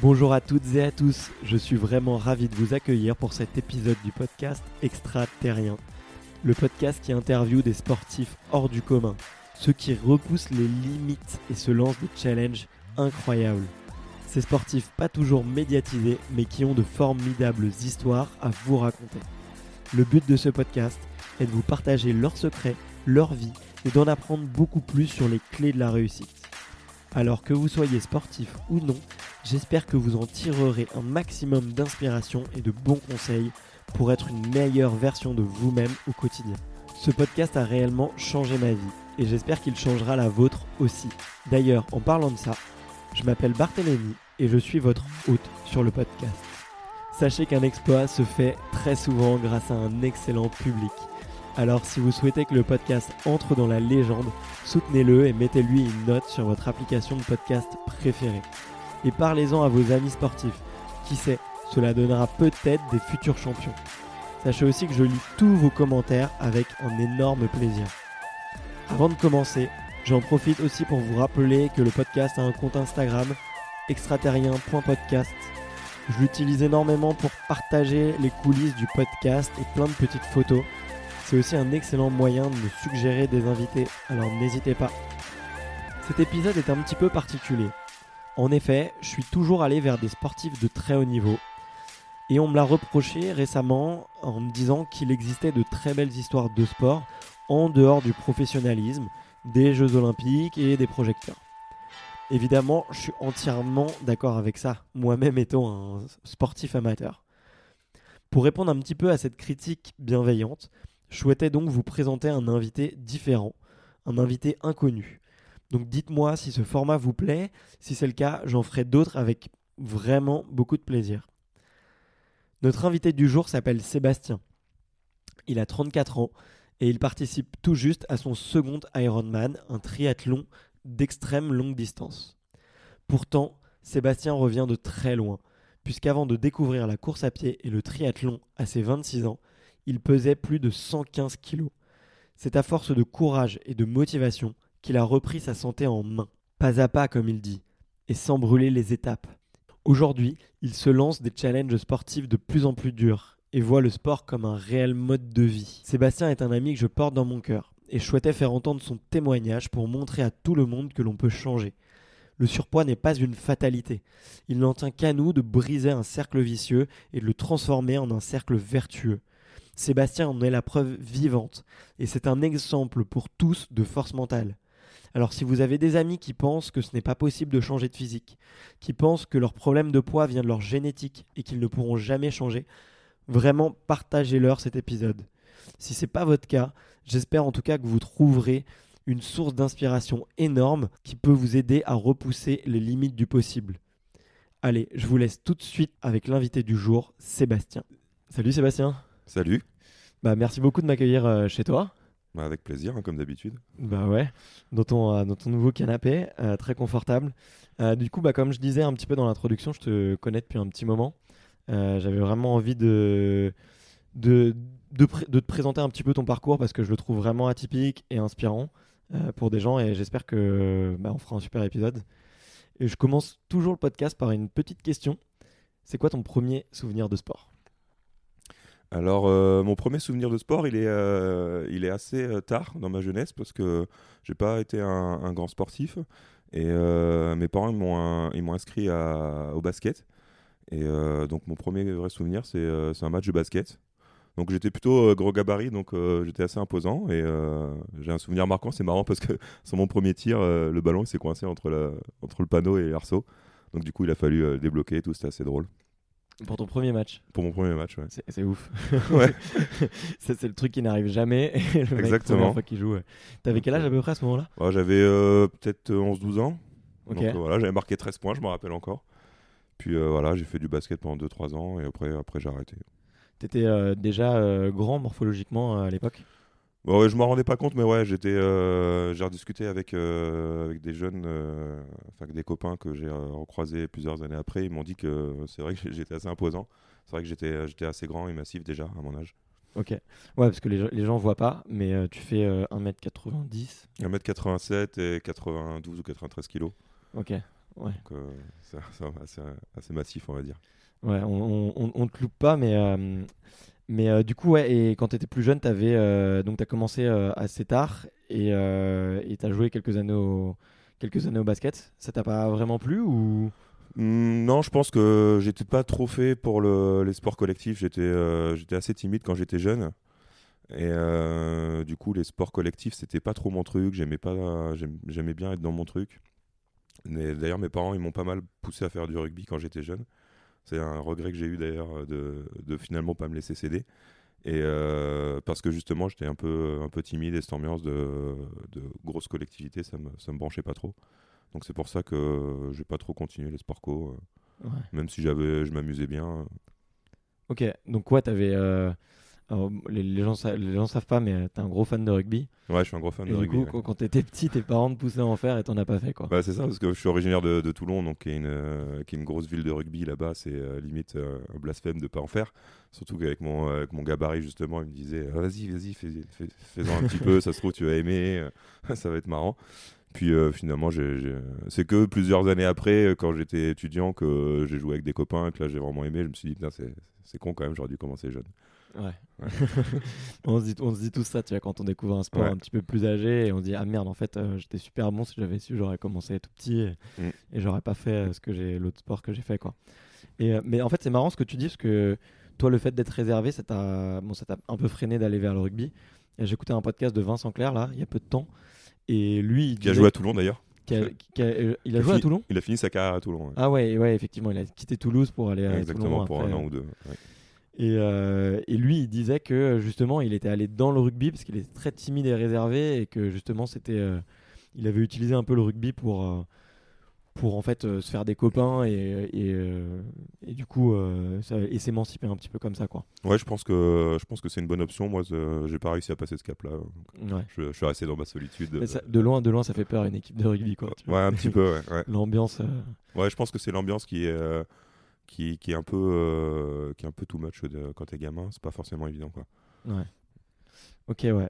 Bonjour à toutes et à tous, je suis vraiment ravi de vous accueillir pour cet épisode du podcast Extraterrien. Le podcast qui interviewe des sportifs hors du commun, ceux qui repoussent les limites et se lancent des challenges incroyables. Ces sportifs pas toujours médiatisés mais qui ont de formidables histoires à vous raconter. Le but de ce podcast est de vous partager leurs secrets, leur vie et d'en apprendre beaucoup plus sur les clés de la réussite. Alors que vous soyez sportif ou non, j'espère que vous en tirerez un maximum d'inspiration et de bons conseils pour être une meilleure version de vous-même au quotidien. Ce podcast a réellement changé ma vie et j'espère qu'il changera la vôtre aussi. D'ailleurs, en parlant de ça, je m'appelle Barthélémy et je suis votre hôte sur le podcast. Sachez qu'un exploit se fait très souvent grâce à un excellent public. Alors si vous souhaitez que le podcast entre dans la légende, soutenez-le et mettez-lui une note sur votre application de podcast préférée. Et parlez-en à vos amis sportifs. Qui sait, cela donnera peut-être des futurs champions. Sachez aussi que je lis tous vos commentaires avec un énorme plaisir. Avant de commencer, j'en profite aussi pour vous rappeler que le podcast a un compte Instagram, extraterrien.podcast. Je l'utilise énormément pour partager les coulisses du podcast et plein de petites photos. C'est aussi un excellent moyen de me suggérer des invités, alors n'hésitez pas. Cet épisode est un petit peu particulier. En effet, je suis toujours allé vers des sportifs de très haut niveau. Et on me l'a reproché récemment en me disant qu'il existait de très belles histoires de sport en dehors du professionnalisme, des Jeux olympiques et des projecteurs. Évidemment, je suis entièrement d'accord avec ça, moi-même étant un sportif amateur. Pour répondre un petit peu à cette critique bienveillante, je souhaitais donc vous présenter un invité différent, un invité inconnu. Donc dites-moi si ce format vous plaît, si c'est le cas, j'en ferai d'autres avec vraiment beaucoup de plaisir. Notre invité du jour s'appelle Sébastien. Il a 34 ans et il participe tout juste à son second Ironman, un triathlon d'extrême longue distance. Pourtant, Sébastien revient de très loin, puisqu'avant de découvrir la course à pied et le triathlon à ses 26 ans, il pesait plus de 115 kilos. C'est à force de courage et de motivation qu'il a repris sa santé en main, pas à pas comme il dit, et sans brûler les étapes. Aujourd'hui, il se lance des challenges sportifs de plus en plus durs et voit le sport comme un réel mode de vie. Sébastien est un ami que je porte dans mon cœur et je souhaitais faire entendre son témoignage pour montrer à tout le monde que l'on peut changer. Le surpoids n'est pas une fatalité. Il n'en tient qu'à nous de briser un cercle vicieux et de le transformer en un cercle vertueux. Sébastien en est la preuve vivante et c'est un exemple pour tous de force mentale. Alors si vous avez des amis qui pensent que ce n'est pas possible de changer de physique, qui pensent que leur problème de poids vient de leur génétique et qu'ils ne pourront jamais changer, vraiment partagez-leur cet épisode. Si ce n'est pas votre cas, j'espère en tout cas que vous trouverez une source d'inspiration énorme qui peut vous aider à repousser les limites du possible. Allez, je vous laisse tout de suite avec l'invité du jour, Sébastien. Salut Sébastien. Salut. Bah merci beaucoup de m'accueillir euh, chez toi. Bah, avec plaisir, hein, comme d'habitude. Bah ouais, dans ton, euh, dans ton nouveau canapé, euh, très confortable. Du coup, bah, comme je disais un petit peu dans l'introduction, je te connais depuis un petit moment. J'avais vraiment envie de, de, de, pr- de te présenter un petit peu ton parcours parce que je le trouve vraiment atypique et inspirant pour des gens et j'espère que bah, on fera un super épisode. Et je commence toujours le podcast par une petite question. C'est quoi ton premier souvenir de sport? Alors, euh, mon premier souvenir de sport, il est, euh, assez euh, tard dans ma jeunesse parce que j'ai pas été un, grand sportif. Et mes parents m'ont inscrit au basket. Et donc, mon premier vrai souvenir, c'est un match de basket. Donc, j'étais plutôt gros gabarit, donc j'étais assez imposant. Et j'ai un souvenir marquant, c'est marrant parce que sur mon premier tir, le ballon s'est coincé entre, entre le panneau et l'arceau. Donc, du coup, il a fallu débloquer et tout, c'était assez drôle. Pour ton premier match. Pour mon premier match, ouais. C'est ouf. Ouais. C'est le truc qui n'arrive jamais. Et le mec, Exactement. première fois qu'il joue. ouais. T'avais quel âge à peu près à ce moment-là? Ouais, J'avais euh, peut-être 11-12 ans. Ok. Donc euh, voilà, j'avais marqué 13 points, je me rappelle encore. Puis euh, voilà, j'ai fait du basket pendant 2-3 ans et après, après j'ai arrêté. T'étais euh, déjà euh, grand morphologiquement euh, à l'époque? Ouais, je m'en rendais pas compte, mais ouais, j'étais, euh, j'ai rediscuté avec, euh, avec des jeunes, euh, enfin avec des copains que j'ai recroisés plusieurs années après. Ils m'ont dit que c'est vrai que j'étais assez imposant. C'est vrai que j'étais, j'étais assez grand et massif déjà à mon âge. Ok. Ouais, parce que les, gens- les gens voient pas, mais tu fais euh, 1m90. 1m87 et 92 ou 93 kilos. Ok. Ouais. Donc c'est assez, assez massif, on va dire. Ouais, on, on, on- on te loupe pas, mais, mais euh, du coup, ouais, et quand tu étais plus jeune, t'avais, euh, donc tu as commencé euh, assez tard et tu as joué quelques années, au, quelques années au basket. Ça t'a pas vraiment plu ou? Hmm, non, je pense que j'étais pas trop fait pour le- les sports collectifs. J'étais assez timide quand j'étais jeune. Et du coup, les sports collectifs, c'était pas trop mon truc. J'aimais pas, j'aim- j'aimais bien être dans mon truc. D'ailleurs, mes parents, ils m'ont pas mal poussé à faire du rugby quand j'étais jeune. C'est un regret que j'ai eu d'ailleurs de, de finalement pas me laisser céder. Et euh, parce que justement, j'étais un peu, un peu timide et cette ambiance de, de grosse collectivité, ça me, ça me branchait pas trop. Donc c'est pour ça que j'ai pas trop continué les sports co, euh, Ouais. même si j'avais, je m'amusais bien. euh. Ok, donc ouais, t'avais. euh, alors, les, les gens, les gens savent pas, mais t'es un gros fan de rugby. Ouais, je suis un gros fan Et de du rugby. coup, ouais. quand, t'étais petit, tes parents te poussaient à en faire et t'en as pas fait quoi. Bah, c'est ça, parce que je suis originaire de, de Toulon, donc qui est, une, euh, qui est une grosse ville de rugby là-bas. C'est euh, limite euh, un blasphème de pas en faire. Surtout qu'avec mon, euh, avec mon gabarit, justement, il me disait Vas-y, vas-y, fais, fais- fais-en un petit peu, ça se trouve, tu vas aimer, euh, ça va être marrant. Puis euh, finalement, c'est que plusieurs années après, euh, quand j'étais étudiant, que j'ai joué avec des copains et que là j'ai vraiment aimé. Je me suis dit Putain, c'est con quand même, j'aurais dû commencer jeune. Ouais. on, se dit, on se dit tout ça, tu vois, quand on découvre un sport Ouais. un petit peu plus âgé et on se dit ah merde, en fait, euh, j'étais super bon si j'avais su, j'aurais commencé tout petit et, Mm. et j'aurais pas fait euh, ce que j'ai l'autre sport que j'ai fait quoi. Et euh, mais en fait, c'est marrant ce que tu dis parce que toi, le fait d'être réservé, ça t'a bon, ça un peu freiné d'aller vers le rugby. J'écoutais un podcast de Vincent Clerc là, il y a peu de temps, et lui, il Qui a joué à Toulon d'ailleurs. a- a- euh, il a Il joué à fini- Toulon. Il a fini sa carrière à Toulon. ouais. Ah ouais, ouais, effectivement, il a quitté Toulouse pour aller à Exactement, Toulon pour après. un an ou deux. ouais. Et, euh, et lui, il disait que justement, il était allé dans le rugby parce qu'il était très timide et réservé et que justement, c'était, euh, il avait utilisé un peu le rugby pour, euh, pour en fait se faire des copains et, et, et du coup, ça- et s'émanciper un petit peu comme ça, quoi. Ouais, je pense que je pense que c'est une bonne option. Moi, je- j'ai pas réussi à passer ce cap-là. Ouais. Je, je suis resté dans ma solitude. Ça- de loin, de loin, ça fait peur une équipe de rugby, quoi. Ouais, un petit peu. Ouais, ouais. L'ambiance. Ouais, je pense que c'est l'ambiance qui est qui, qui est un peu euh, qui est un peu too much de, quand t'es gamin. C'est pas forcément évident, quoi. Ouais. Ok, ouais.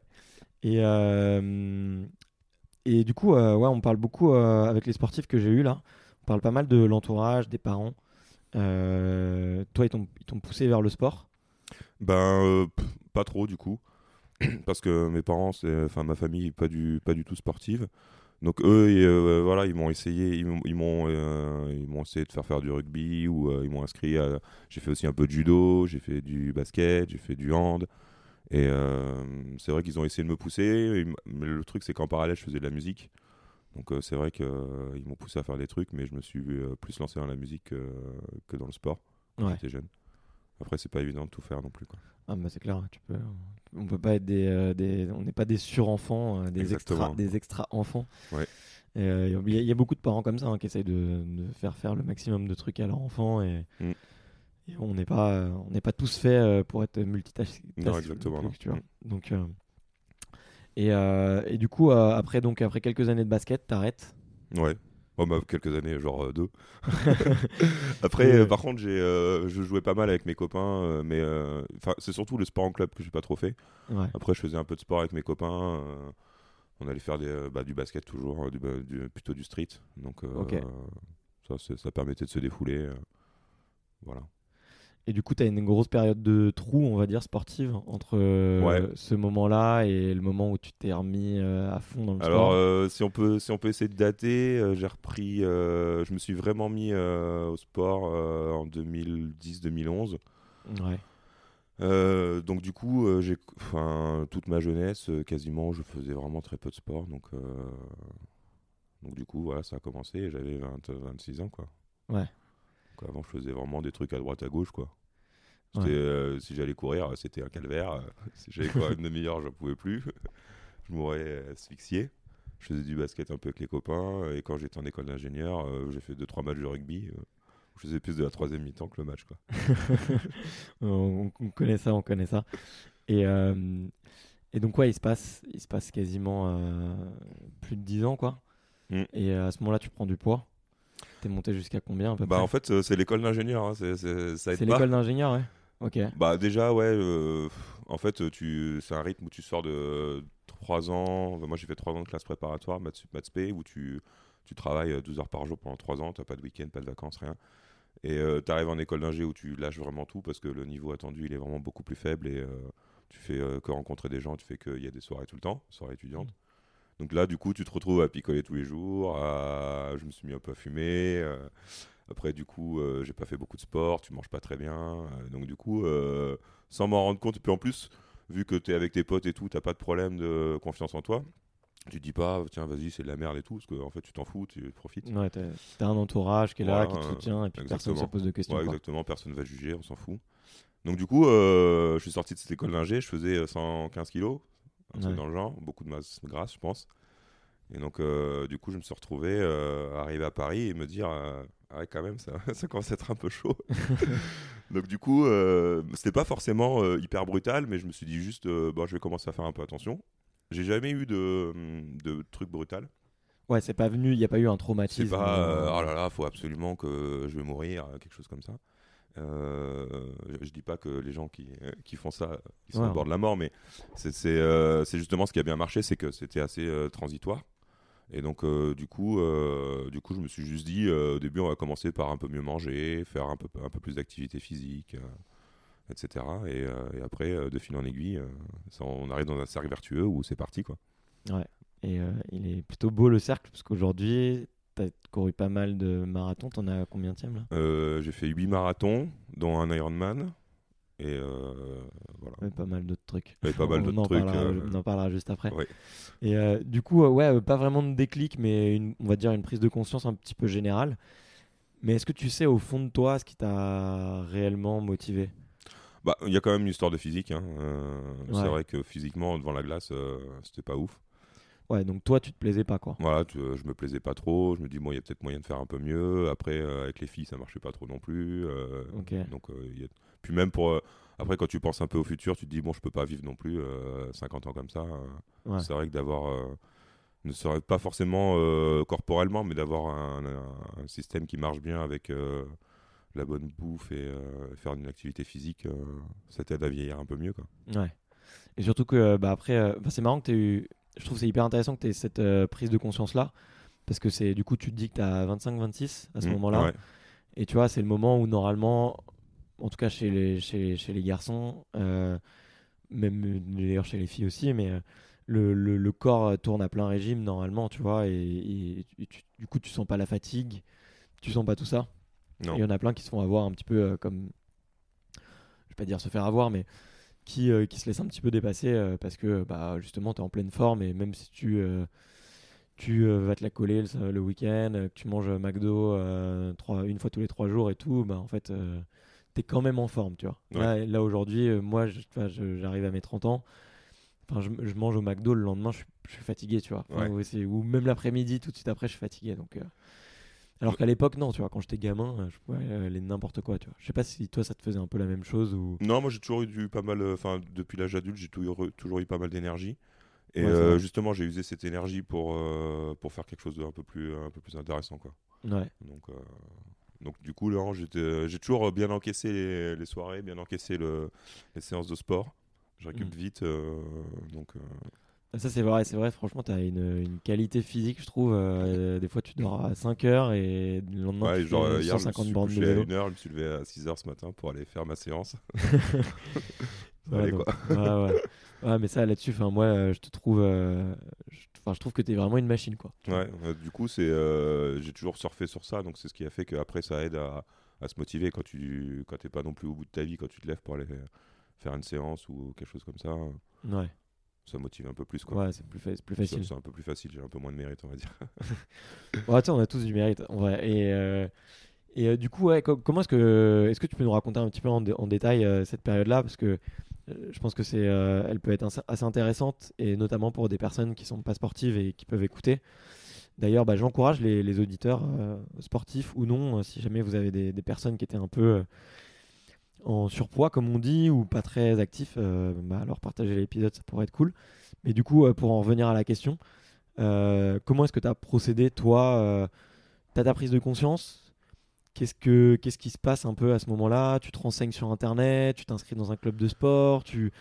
Et, euh, et du coup, euh, ouais, on parle beaucoup euh, avec les sportifs que j'ai eu là. On parle pas mal de l'entourage, des parents. Euh, toi, ils t'ont poussé vers le sport? Ben, euh, pff, pas trop du coup, parce que mes parents, enfin ma famille, pas du pas du tout sportive. Donc eux, et, euh, voilà, ils m'ont essayé, ils m'ont, ils m'ont, euh, ils m'ont essayé de faire faire du rugby ou euh, ils m'ont inscrit. À, j'ai fait aussi un peu de judo, j'ai fait du basket, j'ai fait du hand. Et c'est vrai qu'ils ont essayé de me pousser. mais le truc, c'est qu'en parallèle, je faisais de la musique. Donc c'est vrai qu'ils m'ont poussé à faire des trucs, mais je me suis plus lancé dans la musique que, que dans le sport quand Ouais. j'étais jeune. Après, c'est pas évident de tout faire non plus. Quoi. Ah, bah, c'est clair, tu peux. On peut pas être des, euh, des on n'est pas des sur-enfants, euh, des extra, des extra enfants. Ouais. Euh, Il y, a- il y a beaucoup de parents comme ça hein, qui essayent de, de faire faire le maximum de trucs à leur enfant et, Mm. et on n'est pas, on n'est pas tous faits euh, pour être multitâche. Non, exactement, non. Tu vois. Mm. Donc et, et du coup après donc après quelques années de basket, t'arrêtes. Ouais. Oh, bah, quelques années, genre euh, deux. Après, Ouais. euh, par contre, j'ai, euh, je jouais pas mal avec mes copains, euh, mais euh, enfin, c'est surtout le sport en club que j'ai pas trop fait. Ouais. Après, je faisais un peu de sport avec mes copains. euh, on allait faire des, euh, bah, du basket toujours, euh, du, du- plutôt du street. Donc, euh, ça, ça permettait de se défouler. euh, voilà. Et du coup, tu as une grosse période de trou, on va dire, sportive, entre euh, Ouais. ce moment-là et le moment où tu t'es remis euh, à fond dans le Alors, sport. euh, si, on peut, si on peut essayer de dater, euh, j'ai repris. je me suis vraiment mis au sport en 2010-2011. Ouais. Donc du coup, j'ai, toute ma jeunesse, quasiment, je faisais vraiment très peu de sport. Donc, donc du coup, voilà, ça a commencé. J'avais 20, 26 ans, quoi. Ouais. Avant, je faisais vraiment des trucs à droite à gauche, quoi. Ouais. Euh, si j'allais courir, c'était un calvaire. Si j'allais courir une demi-heure, j'en pouvais plus. je mourrais asphyxié. Je faisais du basket un peu avec les copains. Et quand j'étais en école d'ingénieur, euh, j'ai fait 2-3 matchs de rugby. euh, je faisais plus de la troisième mi-temps que le match. Quoi. on, on connaît ça, on connaît ça. Et, euh, et donc, ouais, il se passe, il se passe quasiment plus de 10 ans, quoi. Mm. Et à ce moment-là, tu prends du poids. T'es monté jusqu'à combien à peu Bah, près en fait, euh, c'est l'école d'ingénieur. hein, c'est- c'est- ça aide C'est pas. l'école d'ingénieur, ouais. Ok. Bah déjà ouais, euh, en fait tu, c'est un rythme où tu sors de 3 ans, moi j'ai fait 3 ans de classe préparatoire, maths maths où tu, tu travailles euh, 12 heures par jour pendant 3 ans, t'as pas de week-end, pas de vacances, rien. Et tu arrives en école d'ingé où tu lâches vraiment tout parce que le niveau attendu il est vraiment beaucoup plus faible et euh, tu fais euh, que rencontrer des gens, tu fais qu'il y a des soirées tout le temps, soirées étudiantes. Donc là du coup tu te retrouves à picoler tous les jours, à... je me suis mis un peu à fumer. euh, Après, du coup, euh, j'ai pas fait beaucoup de sport, tu manges pas très bien. euh, donc, du coup, euh, sans m'en rendre compte, et puis en plus, vu que tu es avec tes potes et tout, t'as pas de problème de confiance en toi. Tu te dis pas, tiens, vas-y, c'est de la merde et tout, parce qu'en en fait, tu t'en fous, tu profites. Ouais, t'as t'as un entourage qui est là, qui te soutient, et puis personne ne se pose de questions. Ouais, exactement, personne va juger, on s'en fout. Donc, du coup, je suis sorti de cette école d'ingé, je faisais 115 kilos, un truc Ouais. dans le genre, beaucoup de masse grasse, je pense. Et donc, euh, du coup, je me suis retrouvé euh, arrivé à Paris et me dire, euh, ah ouais, quand même, ça, ça commence à être un peu chaud. donc, du coup, euh, c'était pas forcément euh, hyper brutal, mais je me suis dit juste, bon, je vais commencer à faire un peu attention. J'ai jamais eu de, de truc brutal. Ouais, c'est pas venu, il n'y a pas eu un C'est traumatisme. pas, euh, euh, oh là là, faut absolument que je vais mourir, quelque chose comme ça. Euh, je, dis pas que les gens qui, qui font ça, ils sont Ouais. au bord de la mort, mais c'est euh, c'est justement ce qui a bien marché, c'est que c'était assez euh, transitoire. Et donc, euh, du, coup, euh, du coup, je me suis juste dit, euh, au début, on va commencer par un peu mieux manger, faire un peu, un peu plus d'activité physique, etc. Et, et après, de fil en aiguille, ça, on arrive dans un cercle vertueux où c'est parti, quoi. Et euh, il est plutôt beau le cercle, parce qu'aujourd'hui, tu as couru pas mal de marathons. T'en as combien de là Euh, j'ai fait 8 marathons, dont un Ironman. Et euh, voilà. Pas mal d'autres trucs. Et pas mal d'autres trucs. parlera- euh, On en parlera juste après. ouais. Et du coup, ouais, pas vraiment de déclic, mais une, on va dire une prise de conscience un petit peu générale. Mais est-ce que tu sais au fond de toi ce qui t'a réellement motivé? Bah, il y a quand même une histoire de physique. hein. Euh, Ouais. C'est vrai que physiquement, devant la glace, euh, c'était pas ouf. Ouais, donc toi, tu te plaisais pas, quoi. Voilà, tu- euh, je me plaisais pas trop. Je me dis, bon, il y a peut-être moyen de faire un peu mieux. Après, euh, avec les filles, ça marchait pas trop non plus. euh, donc, euh, a- Puis même pour. Après, quand tu penses un peu au futur, tu te dis, bon, je peux pas vivre non plus euh, 50 ans comme ça. Ouais. C'est vrai que d'avoir. ne serait pas forcément corporellement, mais d'avoir un, un- un système qui marche bien avec la bonne bouffe et faire une activité physique, ça t'aide à vieillir un peu mieux. Quoi. Ouais. Et surtout que, bah après, bah, c'est marrant que tu eu. Je trouve c'est hyper intéressant que tu aies cette euh, prise de conscience-là. Parce que c'est du coup, tu te dis que tu as 25-26 à ce Mm, moment-là. ouais. Et tu vois, c'est le moment où normalement, en tout cas chez les, chez, chez les garçons, euh, même d'ailleurs chez les filles aussi, mais euh, le, le, le corps tourne à plein régime normalement, tu vois, et, et- et tu- du coup tu sens pas la fatigue, tu sens pas tout ça. Il y en a plein qui se font avoir un petit peu euh, comme, je vais pas dire se faire avoir, mais qui, euh, qui se laissent un petit peu dépasser euh, parce que bah, justement tu es en pleine forme et même si tu, euh, tu vas te la coller le, le week-end, que tu manges McDo trois, une fois tous les trois jours et tout, bah, en fait tu es quand même en forme, tu vois. Ouais. Là, là, aujourd'hui, moi j'arrive à mes 30 ans. Enfin, je, je mange au McDo le lendemain, je suis, je suis fatigué, tu vois. Enfin, Ouais. ou même l'après-midi, tout de suite après, je suis fatigué. Donc, Alors qu'à l'époque, non, tu vois, quand j'étais gamin, euh, je pouvais euh, aller n'importe quoi, tu vois. Je sais pas si toi, ça te faisait un peu la même chose ou. Non, moi j'ai toujours eu pas mal, euh, enfin depuis l'âge adulte, j'ai toujours, eu- toujours eu pas mal d'énergie. Et Ouais, euh, justement, j'ai usé cette énergie pour, euh, pour faire quelque chose d'un peu plus, un peu plus intéressant, quoi. Ouais. Donc, euh, donc du coup, là, j'ai toujours bien encaissé les, les soirées, bien encaissé le, les séances de sport. Je récupère Mm. vite, euh, donc euh, Ça, c'est vrai, c'est vrai, franchement, tu as une, une qualité physique, je trouve. euh, des fois, tu dors à 5 heures et le lendemain, ouais, tu genre fais euh, hier, je me 150 suis bornes de couché à vélo. 1h, je me suis levé à 6h ce matin pour aller faire ma séance. Ouais, Allez, donc- quoi. ouais, ouais. Ouais, mais ça, là-dessus, moi, euh, je te trouve. euh, je, trouve que tu es vraiment une machine, quoi. Ouais, du coup, c'est, j'ai toujours surfé sur ça, donc c'est ce qui a fait qu'après, ça aide à, à se motiver quand tu quand t'es pas non plus au bout de ta vie, quand tu te lèves pour aller faire une séance ou quelque chose comme ça, Ouais, ça motive un peu plus. Quoi. ouais c'est plus, fa- facile. C'est un peu plus facile, j'ai un peu moins de mérite, on va dire. Sais, on a tous du mérite, en vrai. Et, euh, Et euh, du coup, ouais, co- comment est-ce que, est-ce que tu peux nous raconter un petit peu en, dé- en détail euh, cette période-là? Parce que je pense que c'est, elle peut être assez intéressante, et notamment pour des personnes qui sont pas sportives et qui peuvent écouter. D'ailleurs, bah, j'encourage les, les auditeurs sportifs ou non, si jamais vous avez des, des personnes qui étaient un peu en surpoids, comme on dit, ou pas très actifs, euh, bah, alors partager l'épisode, ça pourrait être cool. Mais du coup, euh, pour en revenir à la question, euh, comment est-ce que tu as procédé, toi Tu as ta prise de conscience? Qu'est-ce, que, qui se passe un peu à ce moment-là? Tu te renseignes sur Internet, tu t'inscris dans un club de sport, tu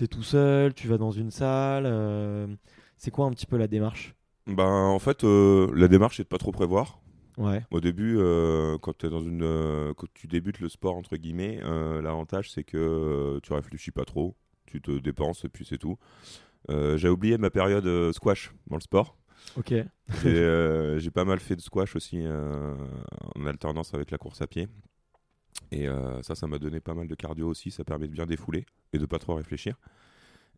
es tout seul, tu vas dans une salle. c'est quoi un petit peu la démarche? Ben, en fait, la démarche, c'est de pas trop prévoir. Ouais, Au début, euh, quand, t'es dans une, euh, quand tu débutes le sport, entre guillemets, euh, l'avantage, c'est que euh, tu réfléchis pas trop. Tu te dépenses et puis c'est tout. J'ai oublié ma période squash dans le sport. ok. J'ai pas mal fait de squash aussi en alternance avec la course à pied. Et ça, ça m'a donné pas mal de cardio aussi. Ça permet de bien défouler et de pas trop réfléchir.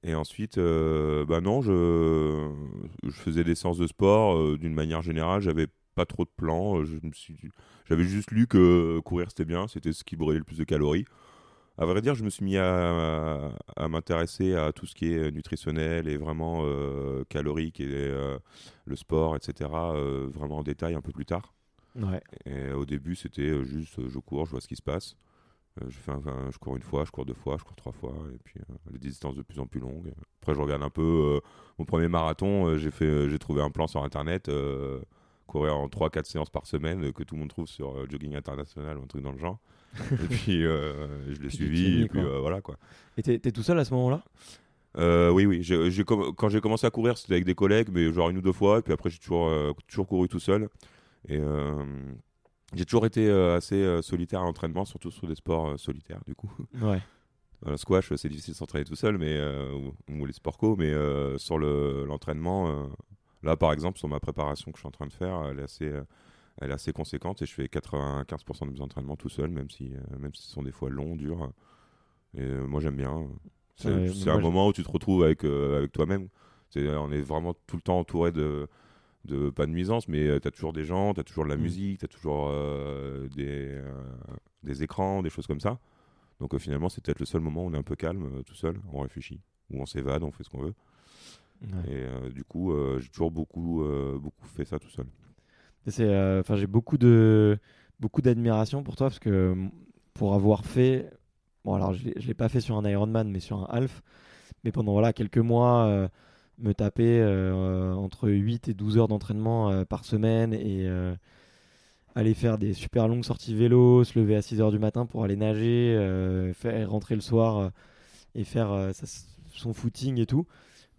Et ensuite, bah non, je, je faisais des séances de sport d'une manière générale. J'avais pas trop de plans. Je me suis, j'avais juste lu que courir c'était bien, c'était ce qui brûlait le plus de calories. À vrai dire, je me suis mis à, à m'intéresser à tout ce qui est nutritionnel et vraiment euh, calorique et euh, le sport, etc. euh, vraiment en détail un peu plus tard. Ouais. Et au début, c'était euh, juste euh, je cours, je vois ce qui se passe. Euh, je, fais un- un- je cours une fois, je cours deux fois, je cours trois fois, et puis euh, les distances de plus en plus longues. Après, je regarde un peu euh, mon premier marathon. euh, j'ai fait, euh, j'ai trouvé un plan sur internet, euh, courir en 3-4 séances par semaine, euh, que tout le monde trouve sur euh, Jogging International ou un truc dans le genre. et puis euh, je l'ai suivi, et puis quoi. voilà quoi. Et t'es, tout seul à ce moment-là? Euh, oui, oui. Quand j'ai commencé à courir, c'était avec des collègues, mais genre une ou deux fois. Et puis après, j'ai toujours, euh, toujours couru tout seul. Et euh, j'ai toujours été assez solitaire à l'entraînement, surtout sur des sports solitaires, du coup. Ouais. Le squash, c'est difficile de s'entraîner tout seul, mais, ou, ou les sports co, mais sur le, l'entraînement, là par exemple, sur ma préparation que je suis en train de faire, elle est assez, euh, elle est assez conséquente et je fais 95% de mes entraînements tout seul, même si, euh, même si ce sont des fois longs, durs. Et euh, moi j'aime bien. C'est, Ouais, un moment où tu te retrouves avec, avec toi-même. On est vraiment tout le temps entouré de, de pas de nuisance, mais tu as toujours des gens, tu as toujours de la Mm. musique, tu as toujours euh, des, euh, des écrans, des choses comme ça. Donc euh, finalement, c'est peut-être le seul moment où on est un peu calme, tout seul, on réfléchit, où on s'évade, on fait ce qu'on veut. Ouais. Et euh, du coup, euh, j'ai toujours beaucoup, euh, beaucoup fait ça tout seul. Enfin, j'ai beaucoup de, beaucoup d'admiration pour toi parce que pour avoir fait, bon alors je l'ai, pas fait sur un Ironman mais sur un half, mais pendant voilà quelques mois me taper entre 8 et 12 heures d'entraînement par semaine et aller faire des super longues sorties vélo, se lever à 6 heures du matin pour aller nager, faire rentrer le soir et faire son footing et tout.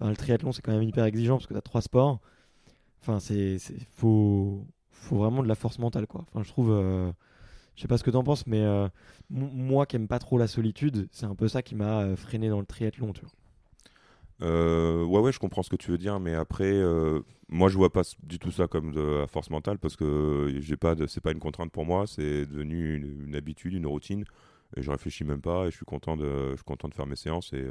Le triathlon c'est quand même hyper exigeant parce que tu as trois sports. Enfin, c'est, faut, faut vraiment de la force mentale, quoi. Enfin, je trouve, euh, je sais pas ce que t'en penses, mais euh, moi qui aime pas trop la solitude, c'est un peu ça qui m'a euh, freiné dans le triathlon, ouais, ouais, je comprends ce que tu veux dire, mais après, moi, je vois pas du tout ça comme de la force mentale parce que j'ai pas c'est pas une contrainte pour moi, c'est devenu une, habitude, une routine, et je réfléchis même pas, et je suis content de, je suis content de faire mes séances et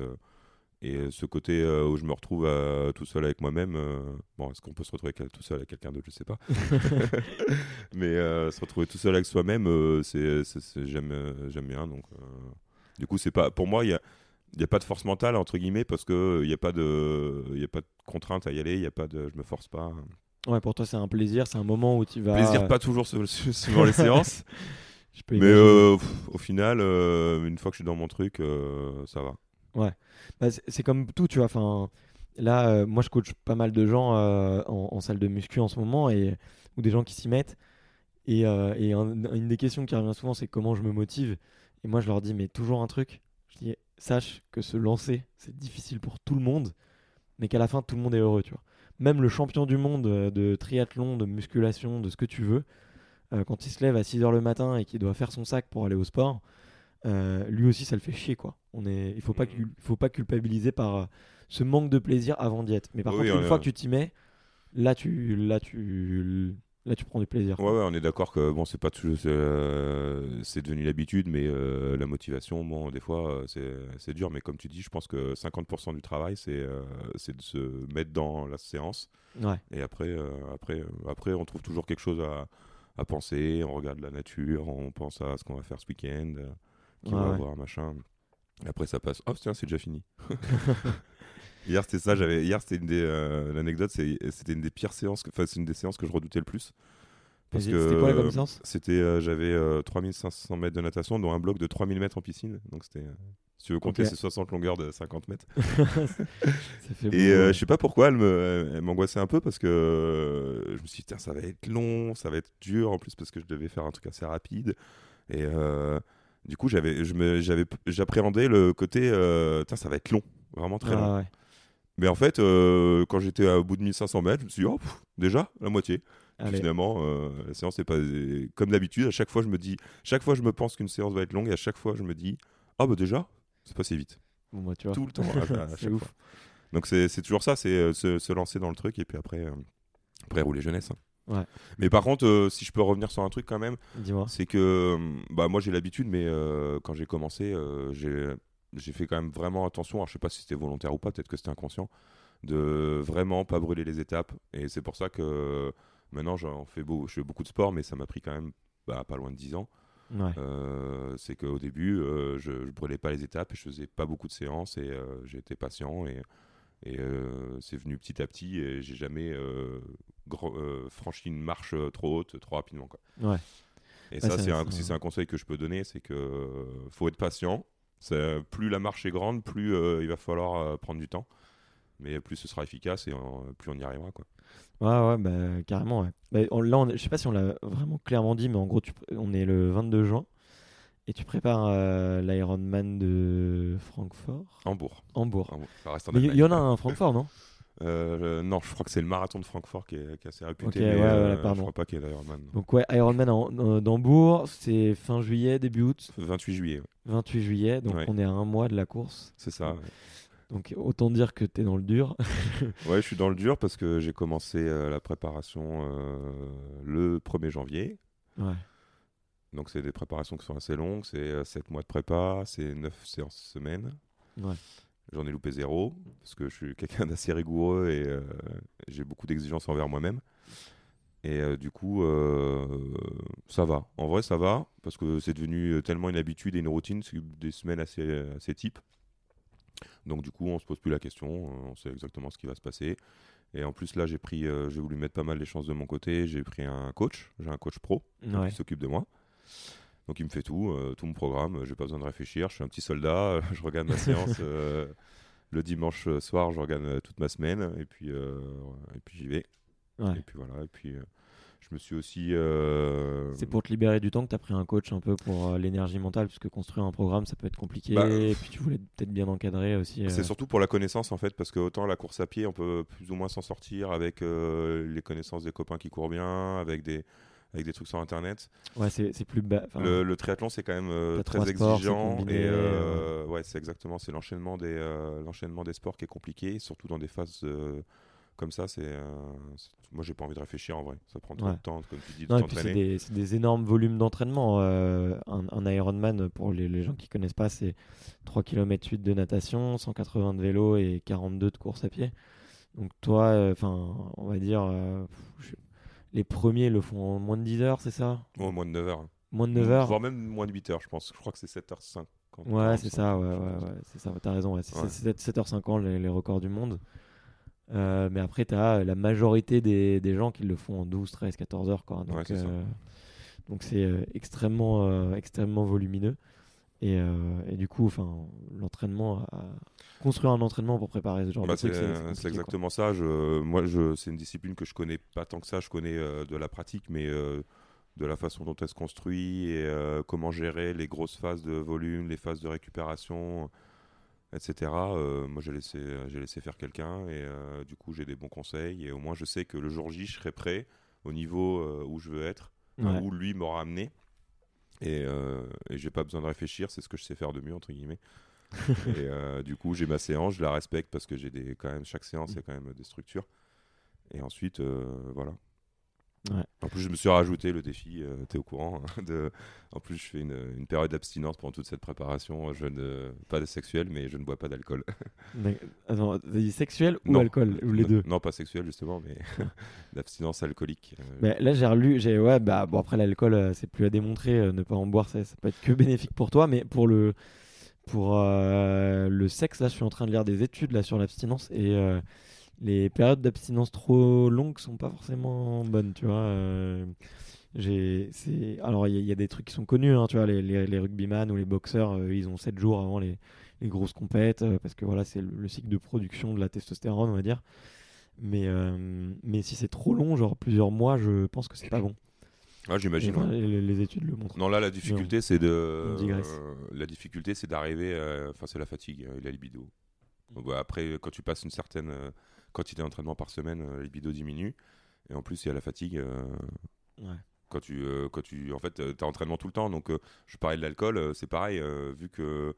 et ce côté euh, où je me retrouve euh, tout seul avec moi-même, euh, bon, est-ce qu'on peut se retrouver tout seul avec quelqu'un d'autre, je sais pas, mais se retrouver tout seul avec soi-même, c'est, j'aime, j'aime bien, donc du coup, c'est pas, pour moi, il y a a pas de force mentale entre guillemets parce que il n'y a pas de il y a pas de contrainte à y aller il y a pas de je me force pas. Ouais, pour toi, c'est un plaisir, c'est un moment où tu vas. plaisir pas toujours suivant les séances. Je peux mais pff, au final une fois que je suis dans mon truc ça va Bah, c'est comme tout, tu vois. Enfin, là, euh, moi, je coach pas mal de gens euh, en, salle de muscu en ce moment et ou des gens qui s'y mettent. Et, euh, une des questions qui revient souvent, c'est comment je me motive. Et moi, je leur dis, mais toujours un truc. Je dis, sache que se lancer, c'est difficile pour tout le monde, mais qu'à la fin, tout le monde est heureux, tu vois. Même le champion du monde de triathlon, de musculation, de ce que tu veux, quand il se lève à 6 h le matin et qu'il doit faire son sac pour aller au sport, euh, lui aussi, ça le fait chier, quoi. On est, il faut pas, cul- faut pas culpabiliser par euh, ce manque de plaisir avant diète. Mais par Oui, contre, on une est- fois que tu t'y mets, là, tu, là, tu, là, tu prends du plaisir. ouais ouais on est d'accord que bon c'est pas toujours c'est, euh, devenu l'habitude mais la motivation bon des fois c'est c'est dur mais comme tu dis je pense que 50% du travail c'est c'est de se mettre dans la séance Ouais. Et après, après, après, on trouve toujours quelque chose à, à penser, on regarde la nature, on pense à ce qu'on va faire ce week-end, qui Ouais, va ouais. avoir, machin. Et après, ça passe. Oh, tiens, c'est déjà fini. hier, c'était ça. J'avais hier, c'était une des euh, l'anecdote, c'était une des pires séances. que- Enfin, c'est une des séances que je redoutais le plus. Parce Vas-y, que C'était quoi la euh, séance? C'était, euh, j'avais euh, 3500 mètres de natation, dont un bloc de 3000 mètres en piscine. Donc c'était, euh, si tu veux compter, c'est 60 longueurs de 50 mètres. Et euh, je sais pas pourquoi, elle me, elle m'angoissait un peu parce que euh, je me suis dit, Tiens, ça va être long, ça va être dur en plus parce que je devais faire un truc assez rapide. Et euh, du coup, j'avais, je me, j'avais, j'appréhendais le côté, euh, Tiens, ça va être long, vraiment très long. Ah, ouais. Mais en fait, euh, quand j'étais au bout de 1500 mètres, je me suis dit, oh, pff, déjà, la moitié. Puis finalement, euh, la séance n'est pas comme d'habitude. À chaque fois, je me dis, chaque fois, je me pense qu'une séance va être longue, et à chaque fois, je me dis, ah bah déjà, c'est passé vite, Bon, bah, tu vois. tout le temps. à- à C'est ouf. fois. Donc c'est c'est toujours ça, c'est se, se lancer dans le truc et puis après, après rouler jeunesse. hein. Ouais. Mais par contre, euh, si je peux revenir sur un truc quand même, c'est que euh, bah moi j'ai l'habitude, mais euh, quand j'ai commencé, euh, j'ai fait quand même vraiment attention. Alors je sais pas si c'était volontaire ou pas, peut-être que c'était inconscient, de vraiment pas brûler les étapes. Et c'est pour ça que maintenant j'en fais beau, je fais beaucoup de sport, mais ça m'a pris quand même bah, pas loin de 10 ans. Ouais. C'est qu'au début, je, je brûlais pas les étapes et je faisais pas beaucoup de séances et j'étais patient et, et euh, c'est venu petit à petit et j'ai jamais euh, euh, franchi une marche trop haute trop rapidement. Quoi. Ouais. Et Ouais, ça, c'est un, si conseil que je peux donner, c'est que faut être patient. C'est- plus la marche est grande, plus il va falloir prendre du temps. Mais plus ce sera efficace et plus on y arrivera. Quoi. Ouais, ouais, bah, carrément, ouais. Bah, on- là, on je sais pas si on l'a vraiment clairement dit, mais en gros, tu on est le 22 juin et tu prépares euh, l'Ironman de Francfort? Hambourg. Hambourg. Hambourg. Ça reste en Mais il y, en a un à Francfort, non? Euh, non, je crois que c'est le marathon de Francfort qui est, qui est assez réputé. Ok, mais ouais, euh, voilà, je crois pas qu'il y ait d'Ironman. Donc, ouais, Ironman d'Hambourg, c'est fin juillet, début août, 28 juillet, ouais. 28 juillet, donc Ouais. on est à un mois de la course. c'est ça. ouais. Donc, autant dire que t'es dans le dur. Ouais, je suis dans le dur parce que j'ai commencé euh, la préparation le 1er janvier. ouais. Donc, c'est des préparations qui sont assez longues. C'est 7 mois de prépa, c'est 9 séances semaine. Ouais. J'en ai loupé zéro parce que je suis quelqu'un d'assez rigoureux et euh, j'ai beaucoup d'exigences envers moi-même. Et euh, du coup, euh, ça va. En vrai, ça va parce que c'est devenu tellement une habitude et une routine, c'est des semaines assez, assez types. Donc du coup, on se pose plus la question, euh, on sait exactement ce qui va se passer. Et en plus, là, j'ai pris, euh, j'ai voulu mettre pas mal les chances de mon côté. J'ai pris un coach, j'ai un coach pro Ouais. qui s'occupe de moi. Donc il me fait tout, euh, tout mon programme. J'ai pas besoin de réfléchir. Je suis un petit soldat. je regarde ma séance euh, le dimanche soir. Je regarde euh, toute ma semaine et puis euh, et puis j'y vais. Ouais. Et puis voilà. Et puis je me suis aussi. C'est pour te libérer du temps que tu as pris un coach un peu pour l'énergie mentale, puisque construire un programme, ça peut être compliqué. Bah, et puis tu voulais peut-être bien encadrer aussi. C'est surtout pour la connaissance en fait, parce que autant la course à pied, on peut plus ou moins s'en sortir avec les connaissances des copains qui courent bien, avec des, avec des trucs sur internet. Ouais, c'est c'est plus bas. le, le triathlon, c'est quand même euh, très sports, exigeant. combiné, et euh, ouais, c'est exactement, c'est l'enchaînement des, euh, l'enchaînement des sports qui est compliqué, surtout dans des phases euh, comme ça. C'est, euh, moi, j'ai pas envie de réfléchir en vrai. Ça prend trop Ouais. de temps, comme tu dis, de c'est des, énormes volumes d'entraînement. euh, un, un Ironman, pour les, les gens qui connaissent pas, c'est 3 km 8 de natation, 180 de vélo et 42 de course à pied. Donc toi, enfin, on va dire, euh, les premiers le font en moins de 10 heures, c'est ça? Moins de 9 heures. Moins de 9 heures? Voire même moins de 8 heures, je pense. Je crois que c'est 7h50. Ouais, c'est ça, ouais, ouais, ouais, c'est ça, t'as raison, ouais, c'est Ouais. c'est 7h50 les, les records du monde. Euh, mais après, t'as la majorité des, des gens qui le font en 12, 13, 14 heures, quoi. Donc, Ouais, c'est ça. euh, donc c'est euh, extrêmement, euh, extrêmement volumineux. Et, euh, et du coup, enfin, l'entraînement, à- construire un entraînement pour préparer ce genre Bah, de c'est truc, c'est- quoi. exactement ça. Je, moi, je, c'est une discipline que je connais pas tant que ça. Je connais euh, de la pratique, mais euh, de la façon dont elle se construit et euh, comment gérer les grosses phases de volume, les phases de récupération, etc. Euh, moi, j'ai laissé, j'ai laissé faire quelqu'un et euh, du coup, j'ai des bons conseils et au moins, je sais que le jour J, je serai prêt au niveau euh, où je veux être, Ouais. où lui m'aura amené. Et, euh, et j'ai pas besoin de réfléchir, c'est ce que je sais faire de mieux entre guillemets. et euh, du coup, j'ai ma séance, je la respecte parce que j'ai des quand même chaque séance, il y a quand même des structures. Et ensuite, euh, voilà. Ouais. En plus, je me suis rajouté le défi, euh, t'es au courant. hein, de... En plus, je fais une, une période d'abstinence pendant toute cette préparation. Je ne... Pas de sexuel, mais je ne bois pas d'alcool. Attends, dit sexuel ou Non. alcool Ou les Non- deux? Non, pas sexuel, justement, mais d'abstinence alcoolique. euh, Mais là, j'ai relu, j'ai ouais, bah bon après l'alcool, euh, c'est plus à démontrer, euh, ne pas en boire, ça, ça peut être que bénéfique pour toi, mais pour le pour euh, le sexe, là, je suis en train de lire des études là sur l'abstinence et euh, les périodes d'abstinence trop longues sont pas forcément bonnes, tu vois. euh, j'ai, c'est, alors il y, a- il y a des trucs qui sont connus, hein, tu vois, les, les, les rugbyman ou les boxeurs, euh, ils ont 7 jours avant les, les grosses compètes euh, parce que voilà, c'est le, le cycle de production de la testostérone, on va dire. Mais, mais si c'est trop long, genre plusieurs mois, je pense que c'est pas bon. Ah, j'imagine. ouais. les, les études le montrent. Non, là, la difficulté, c'est de. la difficulté, c'est d'arriver. Enfin, c'est la fatigue et la libido. Donc, bah, après, quand tu passes une certaine euh, quantité d'entraînement par semaine, euh, la libido diminue. Et en plus, il y a la fatigue. euh, Ouais. Quand tu, euh, quand tu, en fait, as entraînement tout le temps. Donc, je parlais de l'alcool, c'est pareil. vu que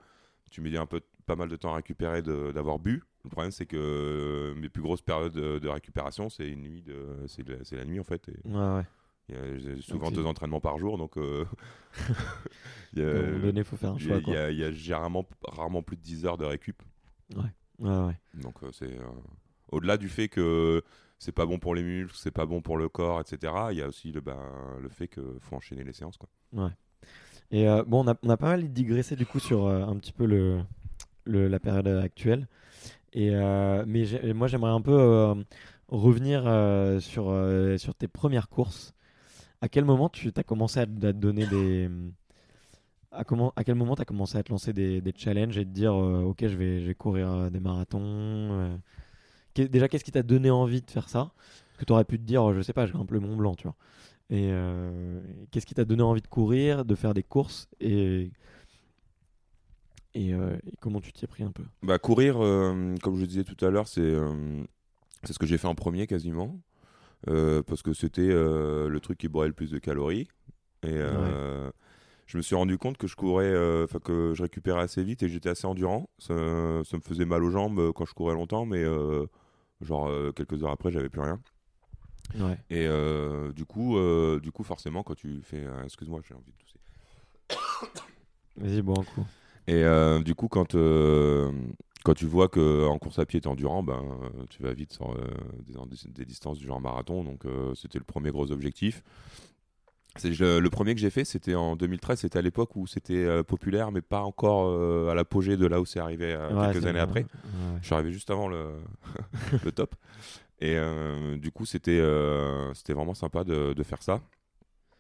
tu mets un peu, pas mal de temps à récupérer d'avoir bu. Le problème, c'est que mes plus grosses périodes de, récupération, c'est une nuit, de, c'est la, nuit en fait. Et Ouais, ouais. il y a- souvent deux entraînements par jour, donc euh, il y À a- un moment donné, il faut faire un il y choix. a, il y a- il y a généralement rarement plus de 10 heures de récup. Ouais, ouais. Donc euh, c'est euh, au-delà du fait que c'est pas bon pour les muscles, c'est pas bon pour le corps, etc. Il y a aussi le, ben, le fait qu'il faut enchaîner les séances. Quoi. Et euh, bon, on a, on a pas mal digressé du coup sur euh, un petit peu le, le- la période actuelle. Et, euh, mais moi, j'aimerais un peu revenir sur, sur tes premières courses. À quel moment tu as commencé à, te- donner des. À, comment, à quel moment tu commencé à te lancer des, des challenges et te dire Ok, je vais, je vais courir des marathons Déjà, qu'est-ce qui t'a donné envie de faire ça? Parce que tu aurais pu te dire Je sais pas, je grimpe le Mont Blanc, tu vois. Et euh, qu'est-ce qui t'a donné envie de courir, de faire des courses et, et, euh, et comment tu t'y es pris un peu? Bah, courir, euh, comme je disais tout à l'heure, c'est c'est ce que j'ai fait en premier quasiment. Parce que c'était le truc qui brûlait le plus de calories. Et je me suis rendu compte que je courais, enfin que je récupérais assez vite et j'étais assez endurant. Ça, ça me faisait mal aux jambes quand je courais longtemps, mais genre euh, quelques heures après, j'avais plus rien. Ouais. Et euh, du coup, euh, du coup, forcément, quand tu fais, euh, excuse-moi, j'ai envie de tousser. Vas-y, bon, un coup. Et du coup, quand, quand tu vois qu'en course à pied, tu es endurant, ben, tu vas vite sur des, des distances du genre marathon. Donc, c'était le premier gros objectif. Le, le premier que j'ai fait, c'était en 2013. C'était à l'époque où c'était euh, populaire, mais pas encore euh, à l'apogée de là où c'est arrivé euh, Ouais, quelques années après. ouais. Je suis arrivé juste avant le, le top. Et du coup, c'était c'était vraiment sympa de, de faire ça.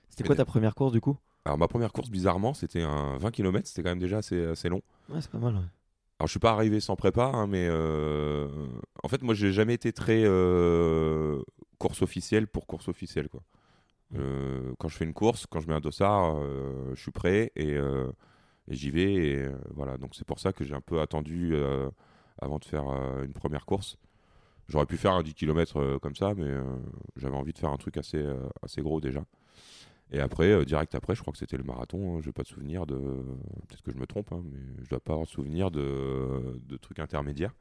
C'était quoi ta première course du coup? Alors, ma première course, bizarrement, c'était un 20 km. C'était quand même déjà assez, assez long. Ouais, c'est pas mal. ouais. Alors, je suis pas arrivé sans prépa, hein, mais en fait, moi, j'ai jamais été très course officielle pour course officielle. Quoi. Euh, quand je fais une course, quand je mets un dossard, euh, je suis prêt et, euh, j'y vais. Voilà. Donc, c'est pour ça que j'ai un peu attendu avant de faire une première course. J'aurais pu faire un 10 km comme ça, mais j'avais envie de faire un truc assez, gros déjà. Et après, direct après, je crois que c'était le marathon. Je n'ai pas de souvenir de. Peut-être que je me trompe, hein, mais je dois pas avoir de souvenir de, trucs intermédiaires.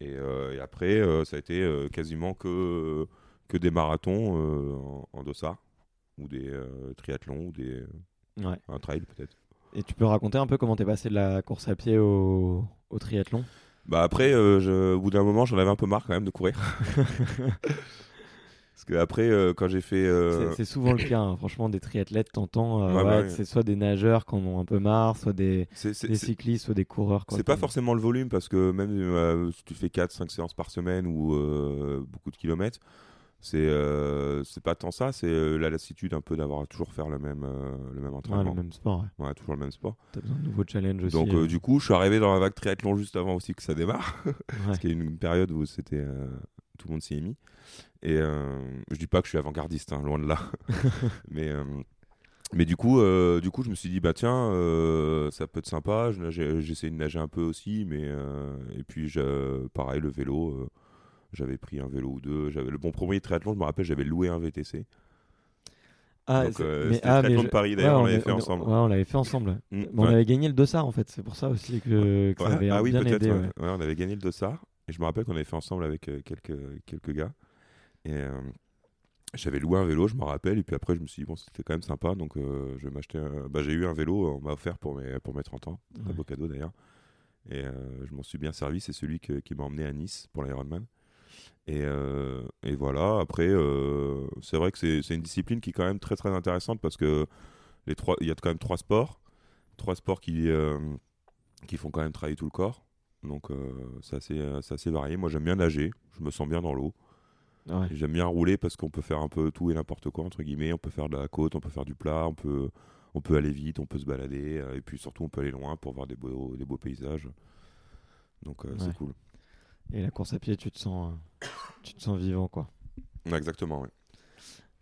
Et, après, ça a été quasiment que, que des marathons euh, en, en dossard, ou des euh, triathlons, ou des, Ouais. un trail peut-être. Et tu peux raconter un peu comment t'es passé de la course à pied au, au triathlon? Bah après, euh, je- au bout d'un moment, j'en avais un peu marre quand même de courir. Parce que après, euh, quand j'ai fait. euh, C'est- souvent le cas, hein. franchement, des triathlètes, t'entends. Ouais, ouais, ouais. C'est soit des nageurs qui en ont un peu marre, soit des, des cyclistes, soit des coureurs. C'est pas forcément le volume parce que même si tu fais 4-5 séances par semaine ou beaucoup de kilomètres, c'est euh, c'est pas tant ça, c'est euh, la lassitude un peu d'avoir à toujours faire le même, euh, le même Ouais, entraînement. le même sport. ouais. Ouais, toujours le même sport. T'as besoin de nouveaux challenges aussi. Donc euh, du coup, je suis arrivé dans la vague triathlon juste avant aussi que ça démarre, ouais. parce qu'il y a une période où c'était tout le monde s'y est mis. Et je dis pas que je suis avant-gardiste, hein, loin de là. mais mais du coup, du coup, je me suis dit bah tiens, ça peut être sympa. Je J'essaie de nager un peu aussi, mais et puis je- pareil le vélo. J'avais pris un vélo ou deux. J'avais le bon premier triathlon. Je me rappelle, j'avais loué un VTC. Ah, Donc, euh, mais- ah, mais triathlon je- de Paris, d'ailleurs, on l'avait fait ensemble. Ouais, on l'avait fait ensemble. Mm, Bon, On ouais. avait gagné le dossard en fait, c'est pour ça aussi que, que ça Ouais, avait ah oui, bien peut-être. aidé. ouais. ouais. Ouais, on avait gagné le dossard. Et je me rappelle qu'on avait fait ensemble avec euh, quelques, quelques gars. Et, euh, J'avais loué un vélo, je me rappelle, et puis après je me suis dit bon c'était quand même sympa, donc euh, je vais m'acheter. un- Bah, j'ai eu un vélo, on m'a offert pour mes pour mes 30 ans, un Ouais. beau cadeau d'ailleurs, et je m'en suis bien servi. C'est celui que- qui m'a emmené à Nice pour l'Ironman. Et, euh, et voilà. Après, euh, c'est vrai que c'est une discipline qui est quand même très très intéressante parce que les trois, il y a quand même trois sports, trois sports qui euh, qui font quand même travailler tout le corps. Donc c'est assez, c'est assez varié. Moi j'aime bien nager, je me sens bien dans l'eau. Ouais. J'aime bien rouler parce qu'on peut faire un peu tout et n'importe quoi entre guillemets. On peut faire de la côte, on peut faire du plat, on peut, on peut aller vite, on peut se balader et puis surtout on peut aller loin pour voir des beaux, des beaux paysages. Donc Ouais. c'est cool. Et la course à pied, tu te sens, euh, tu te sens vivant, quoi. Exactement. ouais.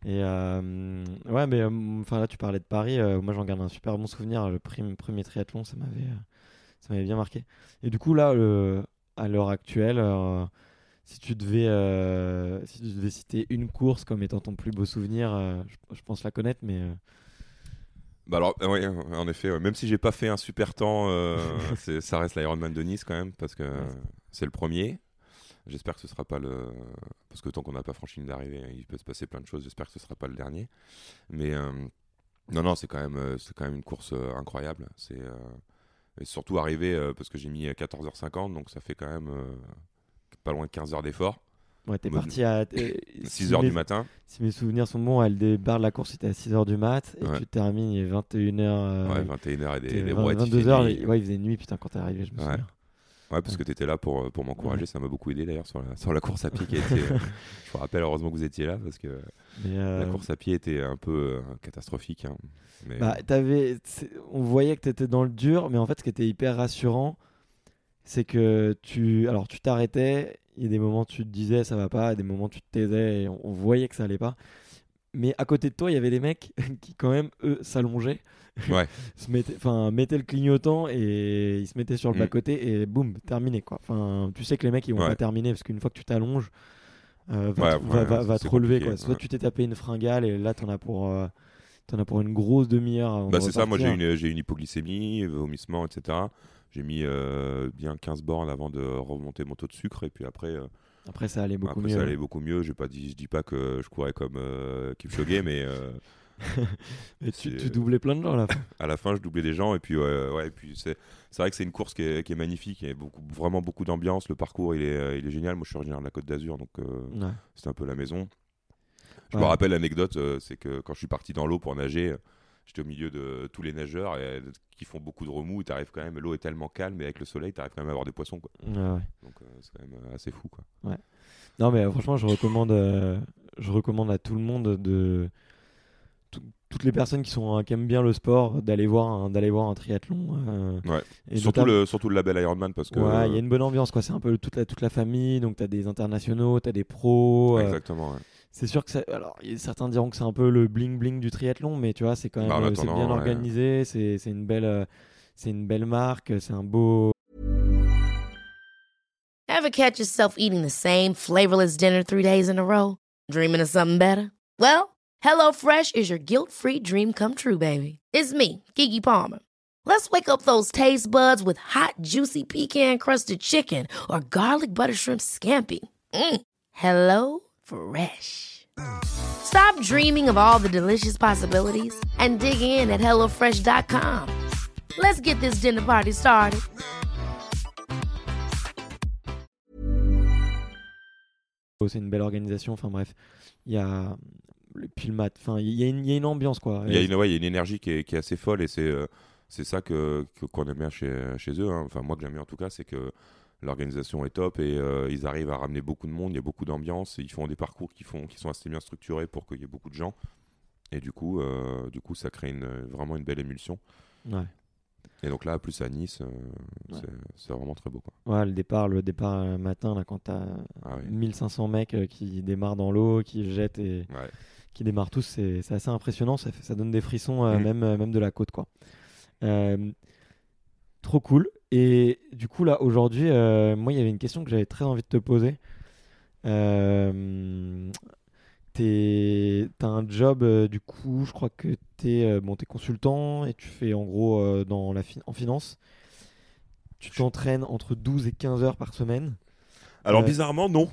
Et euh, ouais, mais euh, enfin là, tu parlais de Paris. euh, moi, j'en garde un super bon souvenir. Le premier triathlon, ça m'avait, ça m'avait bien marqué. Et du coup, là, à l'heure actuelle, si tu devais, si tu devais citer une course comme étant ton plus beau souvenir, je, je pense la connaître, mais Bah alors, ouais, en effet, ouais. même si j'ai pas fait un super temps, ça reste l'Ironman de Nice quand même, parce que c'est le premier. J'espère que ce sera pas le. Parce que tant qu'on n'a pas franchi une d'arrivée, il peut se passer plein de choses. J'espère que ce sera pas le dernier. Mais euh, non, non, c'est quand, même, euh, quand même une course euh, incroyable. C'est. euh, Et surtout arriver, euh, parce que j'ai mis 14h50, donc ça fait quand même pas loin de 15 heures d'effort. ouais, t'es parti à 6 heures du matin. Si mes souvenirs sont bons, elle débarre de la course, c'était à 6h du mat, et Ouais. tu termines, il est 21h. Ouais, 21h et des, t'es des 20 brouettes, il fait 22h, nuit. les- ouais, il faisait nuit, putain, quand t'es arrivé, je me souviens. Ouais, parce que tu étais là pour, euh, pour m'encourager, ça m'a beaucoup aidé d'ailleurs sur la, sur la course à pied qui a été. euh, je vous rappelle, heureusement que vous étiez là parce que euh, la course à pied était un peu euh, catastrophique. hein. Mais, Bah, t'avais, c'est- on voyait que tu étais dans le dur, mais en fait, ce qui était hyper rassurant, c'est que tu, alors tu t'arrêtais, il y a des moments où tu te disais ça va pas, et des moments où tu te taisais et on, on voyait que ça allait pas. Mais à côté de toi, il y avait des mecs qui, quand même, eux, s'allongeaient, Ouais. se mettaient, enfin, mettaient le clignotant et ils se mettaient sur le Mm. bas-côté et boum, terminé quoi. Tu sais que les mecs ils vont Ouais. pas terminer parce qu'une fois que tu t'allonges, euh, va, Ouais, va, te relever quoi. Soit tu t'es tapé une fringale et là t'en as pour. euh, T'en as pour une grosse demi-heure. Bah, c'est ça, moi j'ai une, j'ai une hypoglycémie, vomissement, etc. J'ai mis euh, bien 15 bornes avant de remonter mon taux de sucre et puis après, euh, Après, ça allait beaucoup après mieux. ça allait beaucoup mieux. Je dis pas que je courais comme euh, Kipchoge, mais euh, Et tu, tu doublais plein de gens à la fin. à la fin je doublais des gens et puis ouais, ouais, et puis c'est c'est vrai que c'est une course qui est, qui est magnifique, il y a beaucoup, vraiment beaucoup d'ambiance. Le parcours il est, euh, il est génial. Moi je suis originaire de la Côte d'Azur donc euh, Ouais. c'est un peu la maison. Je Ouais. me rappelle l'anecdote, euh, c'est que quand je suis parti dans l'eau pour nager, j'étais au milieu de tous les nageurs et, euh, qui font beaucoup de remous. Et arrives quand même, l'eau est tellement calme et avec le soleil, tu arrives quand même à avoir des poissons. Quoi. Ouais. Donc euh, c'est quand même assez fou. Quoi. Non, mais franchement, je recommande, je recommande à tout le monde de. Tout- toutes les personnes qui, sont, euh, qui aiment bien le sport d'aller voir, un- d'aller voir un triathlon. euh, Ouais. et surtout, notamment- le, surtout le label Ironman parce que. Ouais, il y a une bonne ambiance, quoi. C'est un peu toute la, toute la famille. Donc, tu as des internationaux, tu as des pros. euh, Exactement. ouais. c'est sûr que ça. Alors, certains diront que c'est un peu le bling-bling du triathlon, mais tu vois, c'est quand même Bah, euh, c'est bien ouais. organisé. C'est c'est une, belle, euh, c'est une belle marque. C'est un beau. Ever catch yourself eating the same flavorless dinner three days in a row? Dreaming of something better? Well, HelloFresh is your guilt free dream come true, baby. It's me, Kiki Palmer. Let's wake up those taste buds with hot, juicy pecan crusted chicken or garlic butter shrimp scampi. Mm. Hello Fresh. Stop dreaming of all the delicious possibilities and dig in at HelloFresh.com. Let's get this dinner party started. C'est une belle organisation. Enfin, bref. Il y a. le- Puis le mat. Enfin, il y, a une- il y a une ambiance, quoi. Il y, a une, ouais, y a une énergie qui est, qui est assez folle et c'est euh, c'est ça que qu'on aime bien chez, chez eux. hein. Enfin, moi que j'aime bien en tout cas, c'est que l'organisation est top et euh, ils arrivent à ramener beaucoup de monde. Il y a beaucoup d'ambiance. et Ils font des parcours qui, font, qui sont assez bien structurés pour qu'il y ait beaucoup de gens. Et du coup, euh, du coup ça crée une, vraiment une belle émulsion. Ouais. Et donc là, plus à Nice, euh, Ouais. c'est- vraiment très beau. Quoi. Ouais, le départ, le départ matin, là, quand t'as Ah ouais. 1500 mecs qui démarrent dans l'eau, qui jettent et Ouais. Qui démarrent tous, c'est assez impressionnant. Ça, fait- ça donne des frissons, euh, Mhm. même, euh, même de la côte, quoi. Euh, trop cool. Et du coup, là, aujourd'hui, moi, il y avait une question que j'avais très envie de te poser. T'as un job, du coup, je crois que t'es bon, es consultant et tu fais en gros dans la fi- en finance. Tu t'entraînes entre 12 et 15 heures par semaine. Alors bizarrement, non.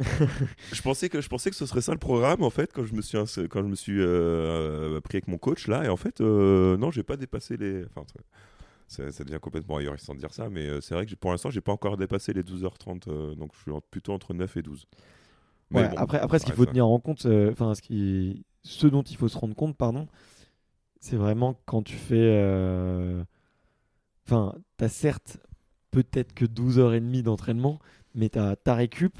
je pensais que je pensais que ce serait ça le programme en fait quand je me suis quand je me suis euh, pris avec mon coach là et en fait euh, non j'ai pas dépassé les enfin ça, ça devient complètement ailleurs sans dire ça mais euh, c'est vrai que pour l'instant j'ai pas encore dépassé les 12h30 euh, donc je suis plutôt entre 9 et 12 Mais Ouais, bon, après, après, ce qu'il faut tenir en compte, enfin, ce, qui... ce dont il faut se rendre compte, pardon, c'est vraiment quand tu fais. Enfin, t'as certes peut-être que 12h30 d'entraînement, mais t'as ta récup,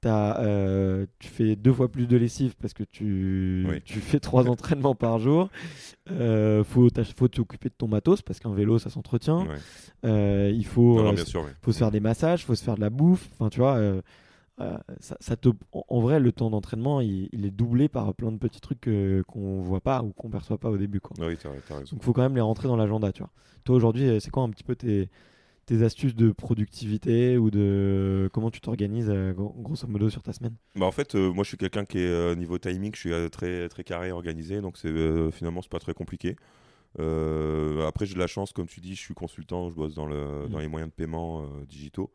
t'as, euh, tu fais deux fois plus de lessive parce que tu, Oui. tu fais trois entraînements par jour. Euh, faut t'occuper de ton matos parce qu'un vélo, ça s'entretient. Ouais. Euh, il faut, Non, non, bien sûr ouais. faut se faire des massages, faut se faire de la bouffe. Enfin, tu vois, ça, ça te, en, vrai, le temps d'entraînement, il, il est doublé par plein de petits trucs qu'on voit pas ou qu'on perçoit pas au début. Quoi. Donc, faut quand même les rentrer dans l'agenda, tu vois. Toi, aujourd'hui, c'est quoi un petit peu tes, tes astuces de productivité ou de comment tu t'organises, euh, gro- grosso modo, sur ta semaine? Bah en fait, euh, moi je suis quelqu'un qui est euh, niveau timing, je suis euh, très très carré, organisé, donc c'est finalement c'est pas très compliqué. Après j'ai de la chance, comme tu dis, je suis consultant, je bosse dans le Mm. dans les moyens de paiement digitaux,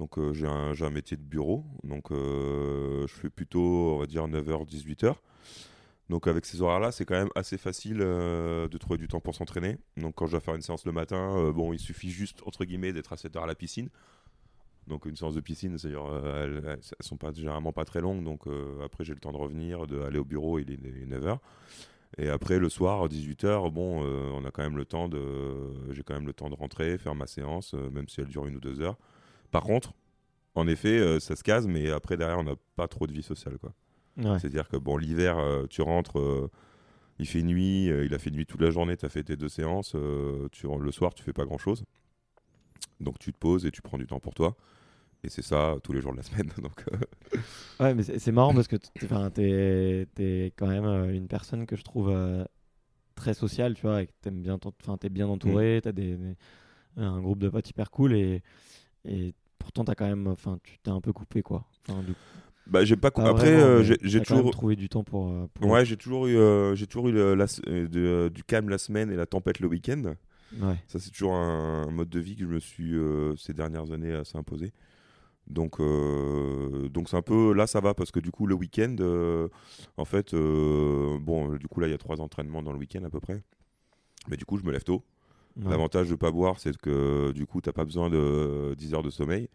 donc j'ai un un métier de bureau, donc je fais plutôt on va dire 9h 18h. Donc avec ces horaires-là, c'est quand même assez facile euh, de trouver du temps pour s'entraîner. Donc quand je dois faire une séance le matin, euh, bon, il suffit juste entre guillemets d'être à 7h à la piscine. Donc une séance de piscine, c'est-à-dire euh, elles, sont pas généralement pas très longues, donc après j'ai le temps de revenir, d'aller au bureau, il est 9h. Et après le soir, 18h, bon, euh, on a quand même le temps de, j'ai quand même le temps de rentrer, faire ma séance, même si elle dure une ou deux heures. Par contre, en effet, ça se case, mais après derrière, on n'a pas trop de vie sociale, quoi. Ouais. C'est-à-dire que bon, l'hiver, euh, tu rentres, euh, il fait nuit, euh, il a fait nuit toute la journée, tu as fait tes deux séances, tu, le soir, tu fais pas grand-chose. Donc tu te poses et tu prends du temps pour toi. Et c'est ça tous les jours de la semaine. Donc, Ouais, mais c'est marrant parce que t- enfin, t'es es quand même une personne que je trouve très sociale, tu vois, et que t'aimes bien, t'en- enfin, t'es bien entouré, t'as des, des- un groupe de potes hyper cool et, et pourtant t'as quand même, enfin, tu t'es un peu coupé quoi. Bah, j'ai pas. pas Après, euh, j'ai toujours. trouvé du temps pour. euh, pour- Ouais, j'ai toujours eu, euh, j'ai toujours eu le- la- de- du calme la semaine et la tempête le week-end. Ouais. Ça, c'est toujours un, un mode de vie que je me suis euh, ces dernières années assez imposé. Donc, donc c'est un peu là, ça va parce que du coup, le week-end, en fait, bon, du coup, là, il y a trois entraînements dans le week-end à peu près. Mais du coup, je me lève tôt. Ouais. L'avantage de pas boire, c'est que du coup, t'as pas besoin de 10 heures de sommeil.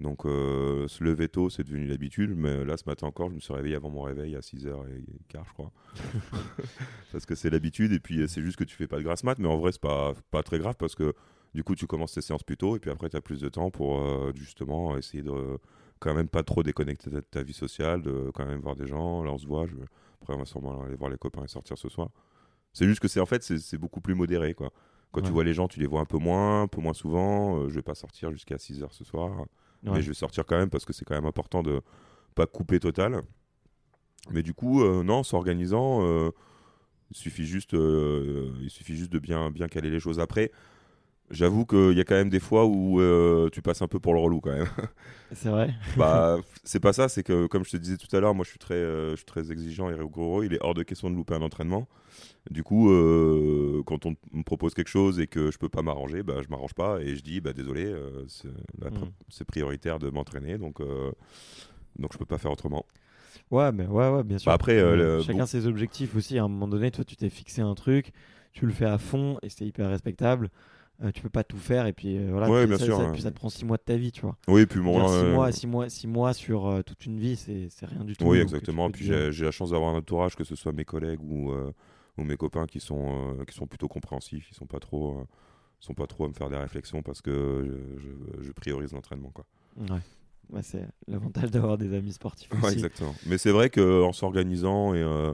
Donc, euh, se lever tôt, c'est devenu l'habitude. Mais là, ce matin encore, je me suis réveillé avant mon réveil à 6h15, je crois. parce que c'est l'habitude. Et puis, c'est juste que tu fais pas de grasse mat. Mais en vrai, c'est pas, pas très grave parce que du coup, tu commences tes séances plus tôt. Et puis après, tu as plus de temps pour euh, justement essayer de quand même pas trop déconnecter de ta vie sociale, de quand même voir des gens. Là, on se voit. Je... Après, on va sûrement aller voir les copains et sortir ce soir. C'est juste que c'est en fait, c'est beaucoup plus modéré. quoi. Quand Ouais. tu vois les gens, tu les vois un peu moins, un peu moins souvent. Euh, je vais pas sortir jusqu'à 6 heures ce soir. Mais je vais sortir quand même parce que c'est quand même important de pas couper total. Mais du coup, euh, non, s'organisant, euh, il suffit juste, euh, il suffit juste de bien, bien caler les choses. Après, j'avoue qu'il y a quand même des fois où euh, tu passes un peu pour le relou quand même. C'est vrai. bah, c'est pas ça, c'est que comme je te disais tout à l'heure, moi je suis très, euh, je suis très exigeant et rigoureux. Il est hors de question de louper un entraînement. Du coup, euh, quand on me propose quelque chose et que je peux pas m'arranger, bah, je m'arrange pas et je dis bah désolé, c'est Mm. c'est prioritaire de m'entraîner, donc donc je peux pas faire autrement. Ouais, mais ouais, ouais, bien sûr. Bah après, euh, Chacun bon- ses objectifs aussi. À un moment donné, toi, tu t'es fixé un truc, tu le fais à fond et c'est hyper respectable. Euh, tu peux pas tout faire et puis euh, voilà. Ouais, bien ça, sûr, ça- puis ça te prend six mois de ta vie, tu vois. Oui, puis bon, Dire six, euh, mois, mois, six mois sur toute une vie, c'est rien du tout. Oui, exactement. Puis dire- j'ai la chance d'avoir un entourage, que ce soit mes collègues ou, ou mes copains qui sont, qui sont plutôt compréhensifs, qui sont pas trop, sont pas trop à me faire des réflexions parce que je, je- je priorise l'entraînement. quoi. Ouais. Ouais, c'est l'avantage d'avoir des amis sportifs. Ouais, aussi. exactement. Mais c'est vrai qu'en s'organisant et, euh,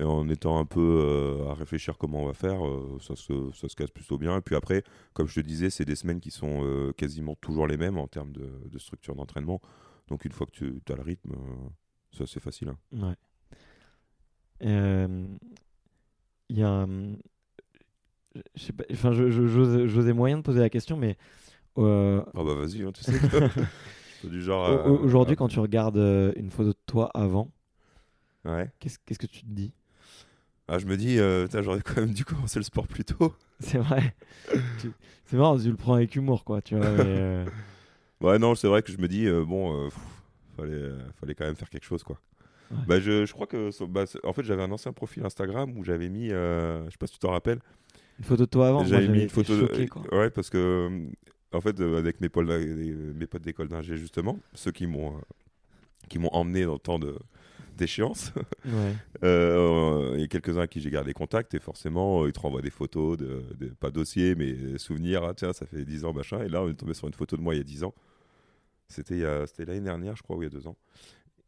et en étant un peu euh, à réfléchir comment on va faire, euh, ça, se, ça se casse plutôt bien. Et puis après, comme je te disais, c'est des semaines qui sont quasiment toujours les mêmes en termes de, de structure d'entraînement. Donc une fois que tu as le rythme, ça c'est facile. hein. Ouais. Il y a. Je sais pas, enfin, j'osais moyen de poser la question, mais euh, Ah bah vas-y, hein, tu sais. que- du genre. au- euh, aujourd'hui, quand tu regardes euh, une photo de toi avant, Ouais. qu'est-ce que tu te dis? Ah, je me dis, euh, j'aurais quand même dû commencer le sport plus tôt. C'est vrai. C'est marrant, tu le prends avec humour, quoi. Tu vois, mais, euh, Ouais, non, c'est vrai que je me dis, euh, bon, pff, fallait, fallait quand même faire quelque chose, quoi. Ouais. Bah, je, je crois que, bah, en fait, j'avais un ancien profil Instagram où j'avais mis, je sais pas si tu t'en rappelles, Une photo de toi avant, j'avais mis une photo, de- quoi. ouais, parce que, en fait, euh, avec mes, potes mes potes d'école d'ingé justement, ceux qui m'ont, euh, qui m'ont emmené dans le temps de d'échéance. Ouais. Euh, Il y a quelques-uns à qui j'ai gardé contact et forcément, ils te renvoient des photos, de, de- pas dossiers, mais souvenirs. Ah, tiens, ça fait 10 ans, machin. Et là, on est tombé sur une photo de moi il y a 10 ans. C'était l'année dernière, je crois, ou il y a deux ans.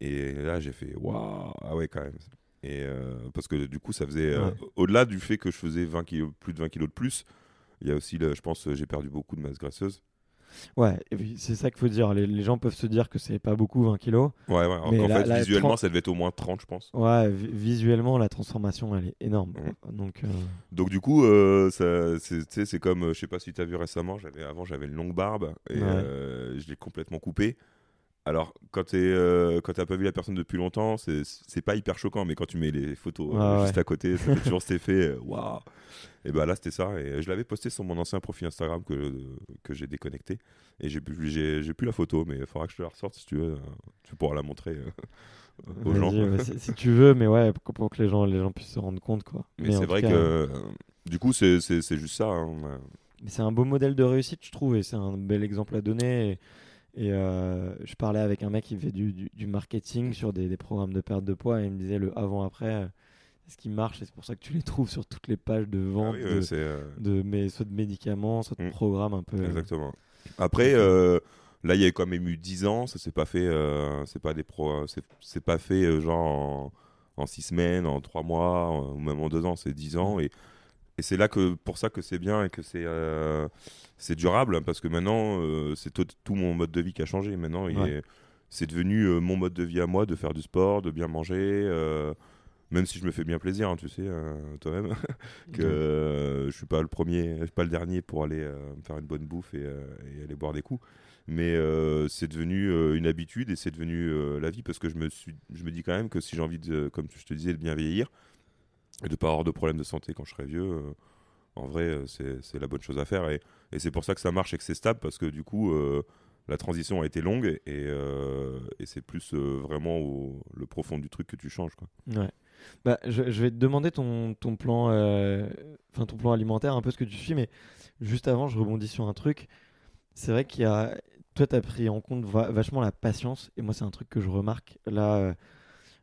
Et là, j'ai fait waouh, ah ouais, quand même. Et euh, parce que du coup, ça faisait euh, au-delà du fait que je faisais 20 kilos, plus de 20 kilos de plus. Il y a aussi, le- je pense, euh, j'ai perdu beaucoup de masse graisseuse. Ouais, c'est ça qu'il faut dire. Les, les gens peuvent se dire que c'est pas beaucoup 20 kilos. Ouais, ouais. Mais la- fait, la visuellement, ça devait être au moins 30, je pense. Ouais, vi- visuellement, la transformation, elle est énorme. Donc, euh, Donc du coup, euh, c'est comme, euh, je sais pas si tu as vu récemment, avant j'avais une longue barbe et Ouais. euh, je l'ai complètement coupée. Alors quand tu euh, quand t'as pas vu la personne depuis longtemps, c'est c'est pas hyper choquant, mais quand tu mets les photos euh, Ouais, juste à côté, ça fait toujours cet effet. euh, Waouh Et bah là c'était ça et je l'avais posté sur mon ancien profil Instagram que que j'ai déconnecté et j'ai plus j'ai j'ai plus la photo, mais il faudra que je te la ressorte si tu veux. euh, Tu pourras la montrer euh, aux gens. si, si tu veux, mais ouais, pour, pour que les gens, les gens puissent se rendre compte, quoi. Mais, c'est vrai cas, que euh, du coup c'est c'est c'est juste ça. hein. Mais c'est un beau modèle de réussite, je trouve, et c'est un bel exemple à donner. Et, et, euh, je parlais avec un mec qui fait du, du- du marketing sur des, des programmes de perte de poids, et il me disait le avant-après, euh, ce qui marche, et c'est pour ça que tu les trouves sur toutes les pages de Ah vente de, euh, c'est de- mais, soit de médicaments, soit de Mm. programmes un peu. Exactement. Après, euh, là, il y a quand même eu 10 ans. Ça s'est pas fait. c'est pas des pro. C'est c'est pas fait genre en 6 semaines, en 3 mois, ou même en 2 ans. C'est 10 ans. Et, et c'est là que pour ça que c'est bien et que c'est euh, c'est durable hein, parce que maintenant euh, c'est tout, tout mon mode de vie qui a changé. Maintenant, Ouais. c'est devenu euh, mon mode de vie à moi de faire du sport, de bien manger. même si je me fais bien plaisir, hein, tu sais, euh, toi-même que je suis pas le premier, je suis pas le dernier pour aller me faire une bonne bouffe et, et aller boire des coups. Mais euh, c'est devenu euh, une habitude et c'est devenu euh, la vie parce que je me suis, je me dis quand même que si j'ai envie de, comme je te disais, de bien vieillir et de pas avoir de problème de santé quand je serai vieux, euh, en vrai, euh, c'est la bonne chose à faire et, et c'est pour ça que ça marche et que c'est stable parce que du coup. euh, la transition a été longue et, et c'est plus vraiment le profond du truc que tu changes. Quoi. Ouais. Bah, je, vais te demander ton, ton plan, ton plan alimentaire, un peu ce que tu suis, mais juste avant, je rebondis sur un truc. C'est vrai qu'il y a, toi, tu as pris en compte va- vachement la patience, et moi, c'est un truc que je remarque. Là,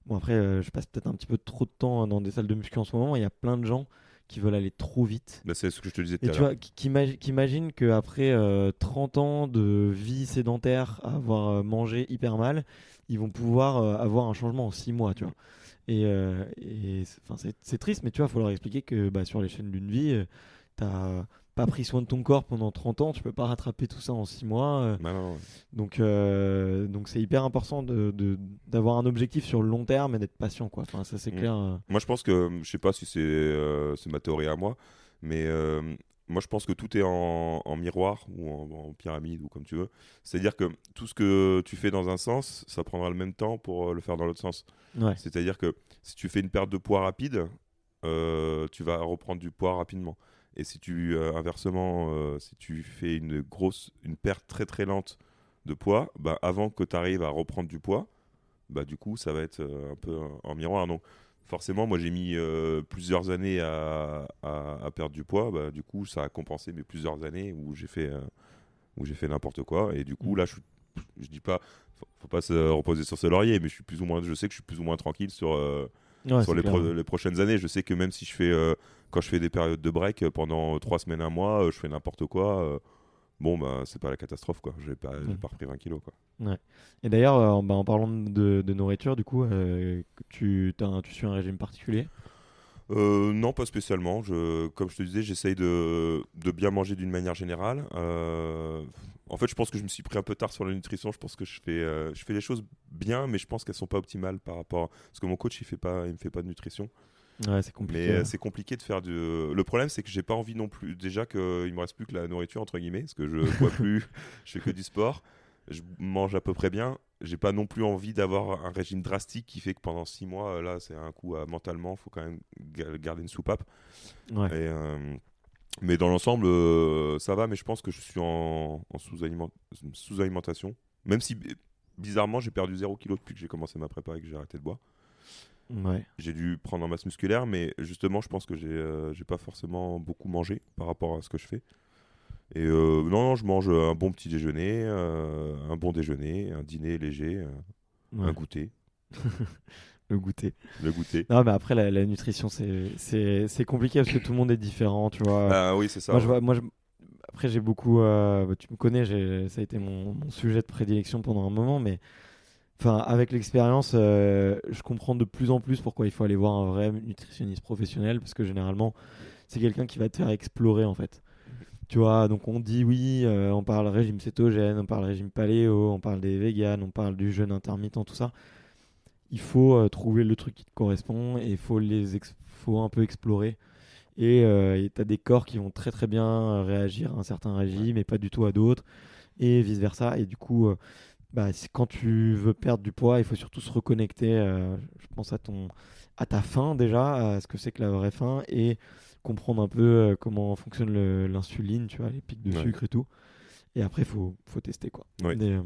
bon après, euh, je passe peut-être un petit peu trop de temps dans des salles de muscu en ce moment. Il y a plein de gens qui veulent aller trop vite. Là, c'est ce que je te disais tout Et à tu l'heure. vois, qui, qui imagi- qui imagine qu'après 30 ans de vie sédentaire, à avoir euh, mangé hyper mal, ils vont pouvoir euh, avoir un changement en 6 mois, tu vois. Et, euh, et c'est- triste, mais tu vois, il faut leur expliquer que bah, sur l'échelle d'une vie, euh, t'as pas pris soin de ton corps pendant 30 ans, tu peux pas rattraper tout ça en 6 mois. euh, Bah non, ouais. donc, euh, donc c'est hyper important de- de- d'avoir un objectif sur le long terme et d'être patient, quoi. Enfin, ça c'est Mm. clair. euh. Moi, je pense que, je sais pas si c'est euh, c'est ma théorie à moi, mais euh, moi, je pense que tout est en, en miroir ou en, en pyramide ou comme tu veux. C'est-à-dire que tout ce que tu fais dans un sens, ça prendra le même temps pour le faire dans l'autre sens. Ouais. C'est-à-dire que si tu fais une perte de poids rapide, tu vas reprendre du poids rapidement. Et si tu, euh, inversement, euh, si tu fais une grosse, une perte très très lente de poids, bah, avant que tu arrives à reprendre du poids, bah, du coup, ça va être euh, un peu en miroir. Donc, forcément, moi, j'ai mis euh, plusieurs années à, à- à perdre du poids. Bah, du coup, ça a compensé mes plusieurs années où j'ai fait, euh, où j'ai fait n'importe quoi. Et du coup, Mm. là, je, je dis pas, faut, faut pas se reposer sur ses lauriers, mais je suis plus ou moins, je sais que je suis plus ou moins tranquille sur, euh, Ouais, sur les, clair, pro- ouais. les prochaines années. Je sais que même si je fais, euh, quand je fais des périodes de break euh, pendant trois semaines, un mois, euh, je fais n'importe quoi. euh, bon, bah, c'est pas la catastrophe, quoi. J'ai pas, j'ai Mm. pas repris 20 kilos, quoi. Et d'ailleurs, euh, en- bah, en parlant de, de nourriture, du coup, euh, tu, un- tu suis un régime particulier? Euh, non, pas spécialement. Je, comme je te disais, j'essaye de, de bien manger d'une manière générale. Euh, en fait, je pense que je me suis pris un peu tard sur la nutrition. Je pense que je fais, euh, je fais les choses bien, mais je pense qu'elles sont pas optimales par rapport. Parce que mon coach, il fait pas, il me fait pas de nutrition. Ouais, c'est compliqué. Mais euh, c'est compliqué de faire du. Le problème, c'est que j'ai pas envie non plus. Déjà qu'il me reste plus que la nourriture entre guillemets, parce que je bois plus, je fais que du sport, je mange à peu près bien. J'ai pas non plus envie d'avoir un régime drastique qui fait que pendant six mois, euh, là, c'est un coup à mentalement, faut quand même ga- garder une soupape. Ouais. Et, euh, mais dans l'ensemble, euh, ça va, mais je pense que je suis en, en sous-aliment- sous-alimentation. Même si bizarrement, j'ai perdu 0 kg depuis que j'ai commencé ma prépa et que j'ai arrêté de boire. Ouais. J'ai dû prendre en masse musculaire, mais justement, je pense que j'ai euh, j'ai pas forcément beaucoup mangé par rapport à ce que je fais. Et euh, non, non, je mange un bon petit déjeuner, euh, un bon déjeuner, un dîner léger, euh, ouais. un goûter. Le goûter. Le goûter. Non, mais après, la, la nutrition, c'est- compliqué parce que tout le monde est différent, tu vois. Ah oui, c'est ça. moi, je vois, moi je- après, j'ai beaucoup. euh, bah, tu me connais, ça a été mon, mon sujet de prédilection pendant un moment, mais enfin, avec l'expérience, euh, je comprends de plus en plus pourquoi il faut aller voir un vrai nutritionniste professionnel parce que généralement, c'est quelqu'un qui va te faire explorer en fait. Tu vois, donc on dit oui, euh, on parle régime cétogène, on parle régime paléo, on parle des véganes, on parle du jeûne intermittent, tout ça. Il faut euh, trouver le truc qui te correspond et il faut les faut un peu explorer. Et tu as des corps qui vont très très bien euh, réagir à un certain régime et pas du tout à d'autres, et vice versa. Et du coup, euh, bah, quand tu veux perdre du poids, il faut surtout se reconnecter, euh, je pense, à, ton, à ta faim déjà, à ce que c'est que la vraie faim, et comprendre un peu euh, comment fonctionne l'insuline, tu vois, les pics de Ouais. sucre et tout. Et après, il faut, faut tester quoi. Ouais. Euh,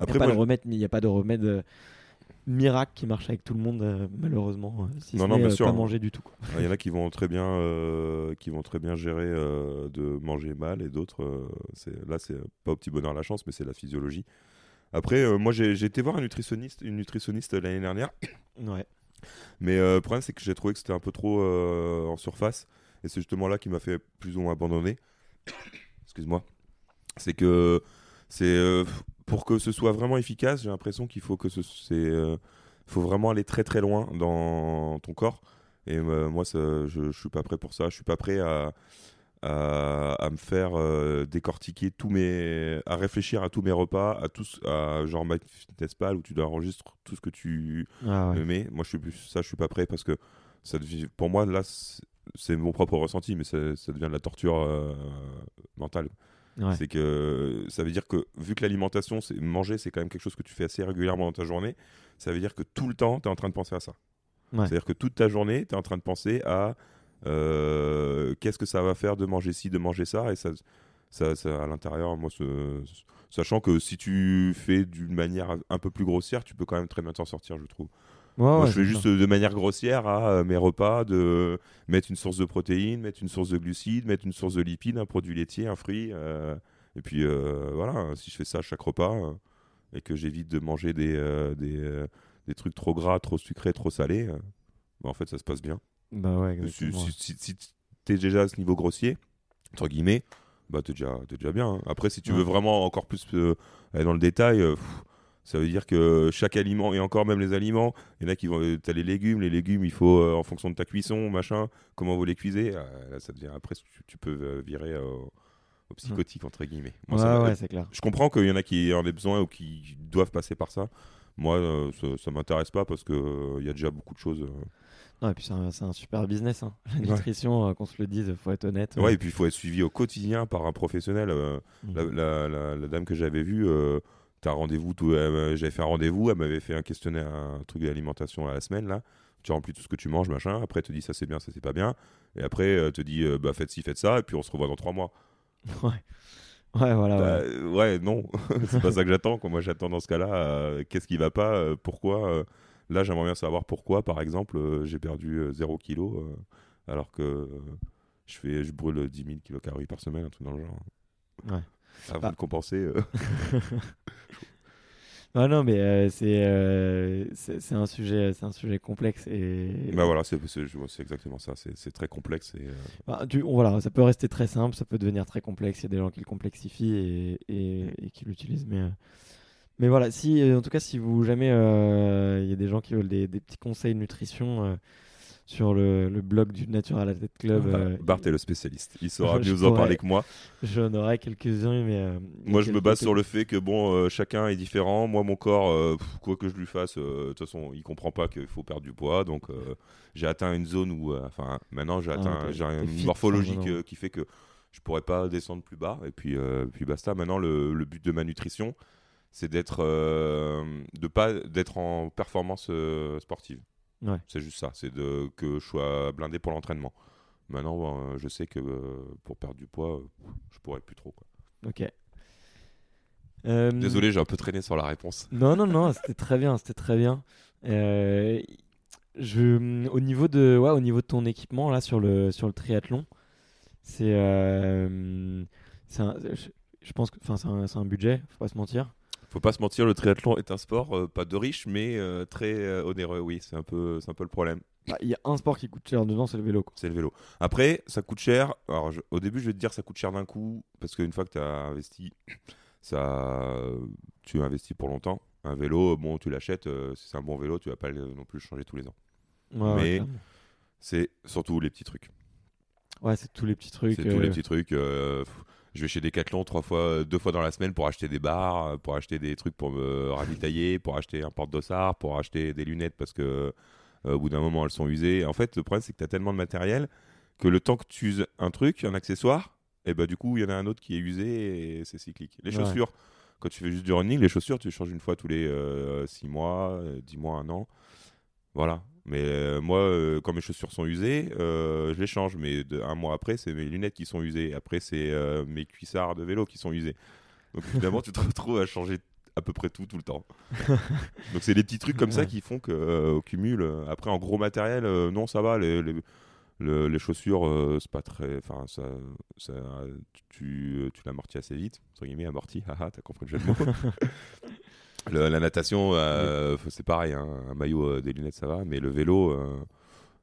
Après, il n'y a, pas moi, de remède- il y a pas de remède euh, miracle qui marche avec tout le monde, euh, malheureusement. euh, si Non, ce non, bien euh, sûr. pas manger du tout. Il y en a qui vont très bien, euh, qui vont très bien gérer euh, de manger mal et d'autres, c'est là c'est pas au petit bonheur la chance, mais c'est la physiologie. Après, moi j'ai été voir un nutritionniste, une nutritionniste l'année dernière, Ouais. mais le problème c'est que j'ai trouvé que c'était un peu trop en surface et c'est justement là qui m'a fait plus ou moins abandonner. Excuse-moi. C'est que c'est pour que ce soit vraiment efficace, j'ai l'impression qu'il faut que ce c'est euh, faut vraiment aller très très loin dans ton corps. Et euh, moi, ça, je, je suis pas prêt pour ça. Je suis pas prêt à, à, à me faire euh, décortiquer tous mes, à réfléchir à tous mes repas, à tous, à genre MyFitnessPal où tu dois enregistrer tout ce que tu Ah ouais. mais moi, je suis ça, je suis pas prêt parce que ça devient, pour moi, là, c'est- mon propre ressenti, mais ça, ça devient de la torture mentale. Ouais. C'est que ça veut dire que vu que l'alimentation, c'est manger, c'est quand même quelque chose que tu fais assez régulièrement dans ta journée, ça veut dire que tout le temps, tu es en train de penser à ça. Ouais. C'est-à-dire que toute ta journée, tu es en train de penser à euh, qu'est-ce que ça va faire de manger ci, de manger ça, et ça, ça, ça, à l'intérieur, moi, ce- sachant que si tu fais d'une manière un peu plus grossière, tu peux quand même très bien t'en sortir, je trouve. Moi, je fais juste ça. euh, de manière grossière à euh, mes repas de mettre une source de protéines, mettre une source de glucides, mettre une source de lipides, un produit laitier, un fruit. euh, et puis voilà, si je fais ça à chaque repas et que j'évite de manger des, euh, des, euh, des trucs trop gras, trop sucrés, trop salés, euh, bah, en fait, ça se passe bien. Bah ouais, Si, si, si, tu es déjà à ce niveau grossier, entre guillemets, bah t'es déjà, t'es déjà bien. hein. Après, si tu Ouais. veux vraiment encore plus aller dans le détail, pff, ça veut dire que chaque aliment, et encore même les aliments, il y en a qui vont. euh, T'as les légumes, les légumes, il faut, euh, en fonction de ta cuisson, machin, comment vous les cuisez, euh, là, ça devient. Après, tu, tu peux virer au, au psychotique, entre guillemets. Moi, ouais, ça m'a- ouais, c'est clair. je comprends qu'il y en a qui en aient besoin ou qui doivent passer par ça. Moi, ça, ça m'intéresse pas parce qu'il y a déjà beaucoup de choses. Non, et puis c'est un, super business. hein. La Ouais. nutrition, euh, qu'on se le dise, faut être honnête. Ouais, et puis il faut être suivi au quotidien par un professionnel. euh, Mm. la, la- la- la dame que j'avais vue, euh, t'as rendez-vous, tout- j'avais fait un rendez-vous, elle m'avait fait un questionnaire, un truc d'alimentation à la semaine là. Tu remplis tout ce que tu manges, machin. Après, elle te dit ça c'est bien, ça c'est pas bien. Et après, elle te dit euh, bah faites ci, faites ça. Et puis on se revoit dans trois mois. Ouais. Ouais, voilà. Bah, ouais. euh, ouais, non, c'est pas ça que j'attends. Moi, j'attends dans ce cas-là, euh, qu'est-ce qui va pas, euh, pourquoi. euh, là, j'aimerais bien savoir pourquoi, par exemple, j'ai perdu 0 kg alors que je fais, je brûle 10 000 kilocalories par semaine, un truc dans le genre. Ouais. Vous Bah. de compenser. euh. Non, non, mais euh, c'est euh, c'est c'est un sujet, c'est un sujet complexe et Bah voilà, c'est c'est- exactement ça. C'est très complexe. Et, Bah, tu- voilà, ça peut rester très simple, ça peut devenir très complexe. Il y a des gens qui le complexifient et, et- et qui l'utilisent, mais mais voilà. Si en tout cas, si vous jamais il y a des gens qui veulent des, des petits conseils de nutrition sur le, le blog du Natural Athlete Club, euh, Bart est le spécialiste. Il saura mieux vous en parler que moi. j'en aurai quelques-uns, mais euh, Moi, je me base sur le fait que bon, euh, chacun est différent. Moi, mon corps, pff, quoi que je lui fasse, de toute façon, il comprend pas qu'il faut perdre du poids. Donc, j'ai atteint une zone où, enfin, maintenant, j'ai Ah, atteint, j'ai une fit, morphologie que- qui fait que je pourrais pas descendre plus bas. Et puis, puis basta. Maintenant, le, le but de ma nutrition, c'est d'être, de pas d'être en performance sportive. Ouais. C'est juste ça. C'est de que je sois blindé pour l'entraînement. Maintenant, euh, je sais que euh, pour perdre du poids, euh, je pourrais plus trop. Quoi. Ok. Désolé, j'ai un peu traîné sur la réponse. Non, non, non, c'était très bien, c'était très bien. Je, au niveau de, ouais, au niveau de ton équipement là sur le sur le triathlon, c'est, je, je pense que, enfin, c'est un, c'est un budget, faut pas se mentir. Faut pas se mentir, le triathlon est un sport euh, pas de riche, mais euh, très euh, onéreux. Oui, c'est un peu, c'est un peu le problème. Bah, Il y a un sport qui coûte cher dedans, c'est le vélo. quoi. C'est le vélo. Après, ça coûte cher. Alors, je- au début, je vais te dire ça coûte cher d'un coup parce qu'une fois que tu as investi, ça, tu investis pour longtemps. Un vélo, bon, tu l'achètes. euh, si c'est un bon vélo, tu vas pas le- non plus le changer tous les ans. Ouais, ouais, Mais- clairement. C'est surtout les petits trucs. Ouais, c'est tous les petits trucs. C'est tous les euh, petits trucs. euh, pff, je vais chez Decathlon trois fois, deux fois dans la semaine pour acheter des barres, euh, pour acheter des trucs pour me ravitailler, pour acheter un porte-dossard, pour acheter des lunettes parce que euh, au bout d'un moment elles sont usées. En fait, le problème c'est que tu as tellement de matériel que le temps que tu uses un truc, un accessoire, et bah du coup il y en a un autre qui est usé et c'est cyclique. Les Ouais. chaussures, quand tu fais juste du running, les chaussures tu changes une fois tous les 6 mois, 10 mois, un an. Voilà. Mais euh, moi, euh, quand mes chaussures sont usées, euh, je les change. Mais de- un mois après, c'est mes lunettes qui sont usées. Après, c'est mes cuissards de vélo qui sont usés. Donc finalement, tu te retrouves à changer à peu près tout, tout le temps. Donc c'est des petits trucs comme ça qui font que, euh, au cumul. après, en gros matériel, non, ça va. Les, les, le- les chaussures, c'est pas très. Enfin, ça, ça, tu, tu l'amortis assez vite. Entre guillemets, amorti. Haha, t'as compris le jeu de mots. Le- la natation, euh, c'est pareil. hein, un maillot, euh, des lunettes, ça va. Mais le vélo, euh,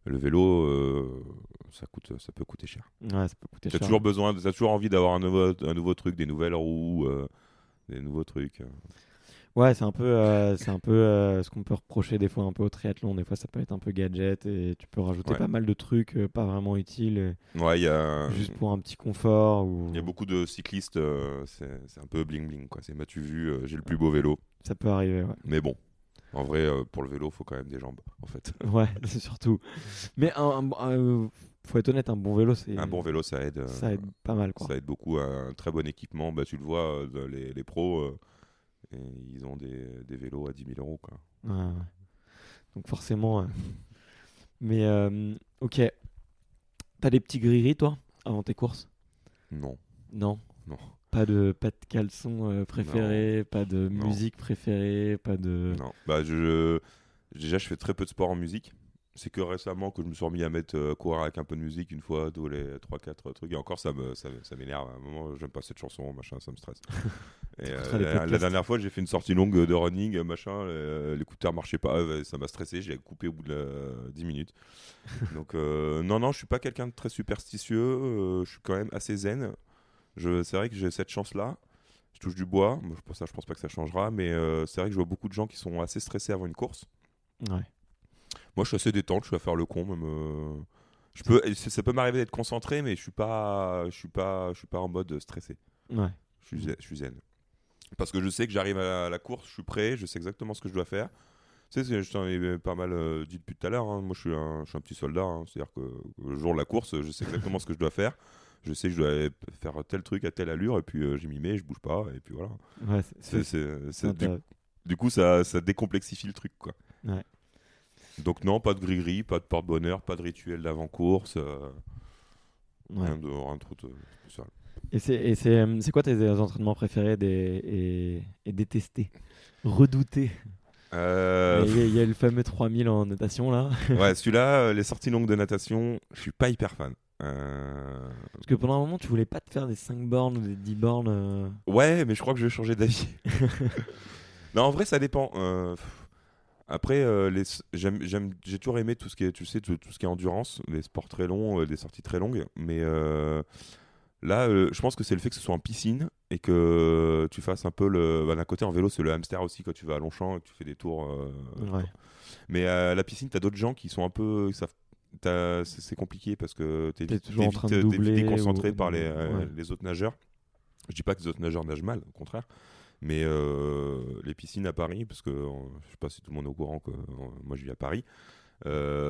le vélo, euh, ça coûte, ça peut coûter cher. Ouais, ça peut coûter T'as cher. toujours besoin, t'as toujours envie d'avoir un nouveau, un nouveau truc, des nouvelles roues, des nouveaux trucs. Ouais, c'est un peu, euh, c'est un peu euh, ce qu'on peut reprocher des fois un peu au triathlon. Des fois, ça peut être un peu gadget et tu peux rajouter Ouais. pas mal de trucs euh, pas vraiment utiles, Ouais, il y a, juste pour un petit confort. Ou... il y a beaucoup de cyclistes, c'est un peu bling bling quoi. C'est m'as-tu vu, j'ai le plus beau vélo. Ça peut arriver, ouais. Mais bon, en vrai, pour le vélo, faut quand même des jambes, en fait. Ouais, c'est surtout. Mais un, un- un- faut être honnête, un bon vélo, c'est Un bon vélo, ça aide. ça aide pas mal, quoi. Ça aide beaucoup. Un très bon équipement, bah, tu le vois, les, les pros, et ils ont des, des vélos à 10 000 euros. Quoi. Donc forcément. euh, Mais euh, ok. T'as des petits gris toi, avant tes courses? Non, Non? non, Pas de pas de caleçon euh, préféré, pas de Non. musique préférée, pas de. non. Bah, je, déjà, je fais très peu de sport en musique. C'est que récemment que je me suis remis à mettre euh, courir avec un peu de musique une fois tous les 3-4 trucs. Et encore, ça me ça, ça m'énerve. À un moment, j'aime pas cette chanson, machin, ça me stresse. Et, euh, la, dernière fois, j'ai fait une sortie longue de running, machin. euh, L'écouteur marchait pas, ça m'a stressé. J'ai coupé au bout de la- 10 minutes. Donc, non, non, je suis pas quelqu'un de très superstitieux. je suis quand même assez zen. Je- C'est vrai que j'ai cette chance-là. Je touche du bois. Pour ça, je pense pas que ça changera. Mais euh, c'est vrai que je vois beaucoup de gens qui sont assez stressés avant une course. Ouais. Moi, je suis assez détente, je suis à faire le con, même. euh, Je peux, ça peut m'arriver d'être concentré, mais je suis pas, je suis pas, je suis pas en mode stressé. Ouais. Je suis, zen, je suis zen. Parce que je sais que j'arrive à la course, je suis prêt, je sais exactement ce que je dois faire. Tu sais, je t'en ai pas mal euh, dit depuis tout à l'heure. hein. Moi, je suis un, je suis un petit soldat. hein. C'est-à-dire que le jour de la course, je sais exactement ce que je dois faire. Je sais que je dois aller faire tel truc à telle allure, et puis euh, j'y m'y mets, je bouge pas, et puis voilà. Ouais, c'est- du coup, ça, ça décomplexifie le truc, quoi. Ouais. Donc non, pas de gris-gris, pas de porte-bonheur, pas de rituel d'avant-course, euh, Ouais. rien de rien trop de spécial. Et c'est euh, quoi tes entraînements préférés des, et, et détestés, redoutés? Euh, Il y, a- il y a le fameux 3000 en natation là. ouais, celui-là, les sorties longues de natation, je suis pas hyper fan. Euh, Parce que pendant un moment, tu voulais pas te faire des 5 bornes ou des 10 bornes. euh, Ouais, mais je crois que je vais changer d'avis. non, en vrai, ça dépend. Après, euh, les... j'aime, j'aime- j'ai toujours aimé tout ce qui est, tu sais, tout, tout ce qui est endurance, les sports très longs, euh, des sorties très longues. Mais euh, là, euh, je pense que c'est le fait que ce soit en piscine et que tu fasses un peu le. bah, d'un côté, en vélo, c'est le hamster aussi quand tu vas à Longchamp et que tu fais des tours. Ouais. Mais à la piscine, tu as d'autres gens qui sont un peu. t'as- C'est c'est compliqué parce que tu T'es toujours en train de vite, t'es vite doubler déconcentré ou- par les, ouais. les autres nageurs. Je dis pas que les autres nageurs nagent mal, au contraire. Mais euh, les piscines à Paris, parce que euh, je sais pas si tout le monde est au courant que euh, moi je vis à Paris,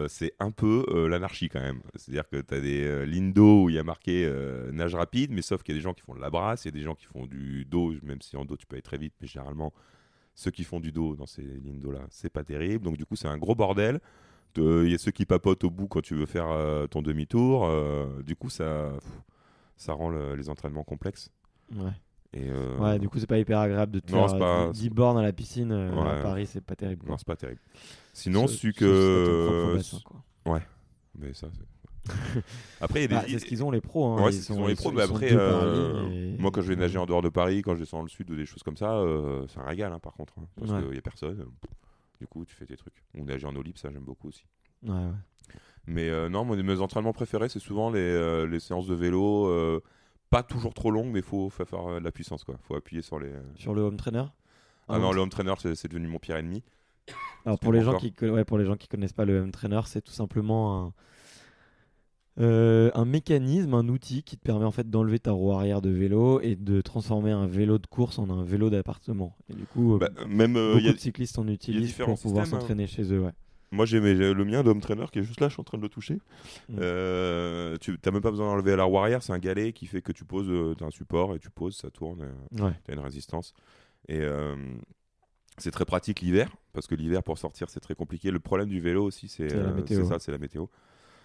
c'est un peu l'anarchie quand même. C'est-à-dire que tu as des euh, lignes d'eau où il y a marqué nage rapide, mais sauf qu'il y a des gens qui font de la brasse, il y a des gens qui font du dos, même si en dos tu peux aller très vite, mais généralement ceux qui font du dos dans ces lignes d'eau là, c'est pas terrible. Donc du coup c'est un gros bordel. De- Il y a ceux qui papotent au bout quand tu veux faire ton demi-tour. du coup ça, ça rend le- les entraînements complexes. Ouais. Et, euh, Ouais, du coup, c'est pas hyper agréable de te Non, faire pas- euh, 10 bornes à la piscine. euh, Ouais. À Paris, c'est pas terrible. Non, c'est pas terrible. Sinon, su que. bassin, quoi. Mais ça, c'est. Après, il y a des. c'est ce qu'ils ont les pros. Hein. Ouais, ils c'est ce qu'ils sont- ont les pros, mais après, euh, et- moi quand je vais nager en dehors de Paris, quand je descends dans le sud ou des choses comme ça, euh, c'est un régal hein, par contre. hein, parce Ouais. qu'il n'y a personne. euh, Du coup, tu fais tes trucs. Ou nager en eau libre, ça j'aime beaucoup aussi. Ouais, ouais. Mais euh, non, moi, mes entraînements préférés, c'est souvent les, euh, les séances de vélo. Euh, pas toujours trop longues, mais il faut, faut faire euh, de la puissance. quoi. faut appuyer sur les. Sur le home trainer Ah non, le home trainer, c'est devenu mon pire ennemi. Alors pour les, gens qui, ouais, pour les gens qui connaissent pas le home trainer, c'est tout simplement un, euh, un mécanisme, un outil qui te permet en fait d'enlever ta roue arrière de vélo et de transformer un vélo de course en un vélo d'appartement. Et du coup, euh, Bah, même, euh, beaucoup y a- de cyclistes en utilisent pour pouvoir hein. s'entraîner chez eux. Ouais. Moi j'ai le mien de home trainer qui est juste là, je suis en train de le toucher. Mm. Euh, tu n'as même pas besoin d'enlever la roue arrière, c'est un galet qui fait que tu poses, tu as un support et tu poses, ça tourne, euh, Ouais. tu as une résistance. Et euh, c'est très pratique l'hiver, parce que l'hiver pour sortir c'est très compliqué. Le problème du vélo aussi c'est euh, ça, c'est la météo.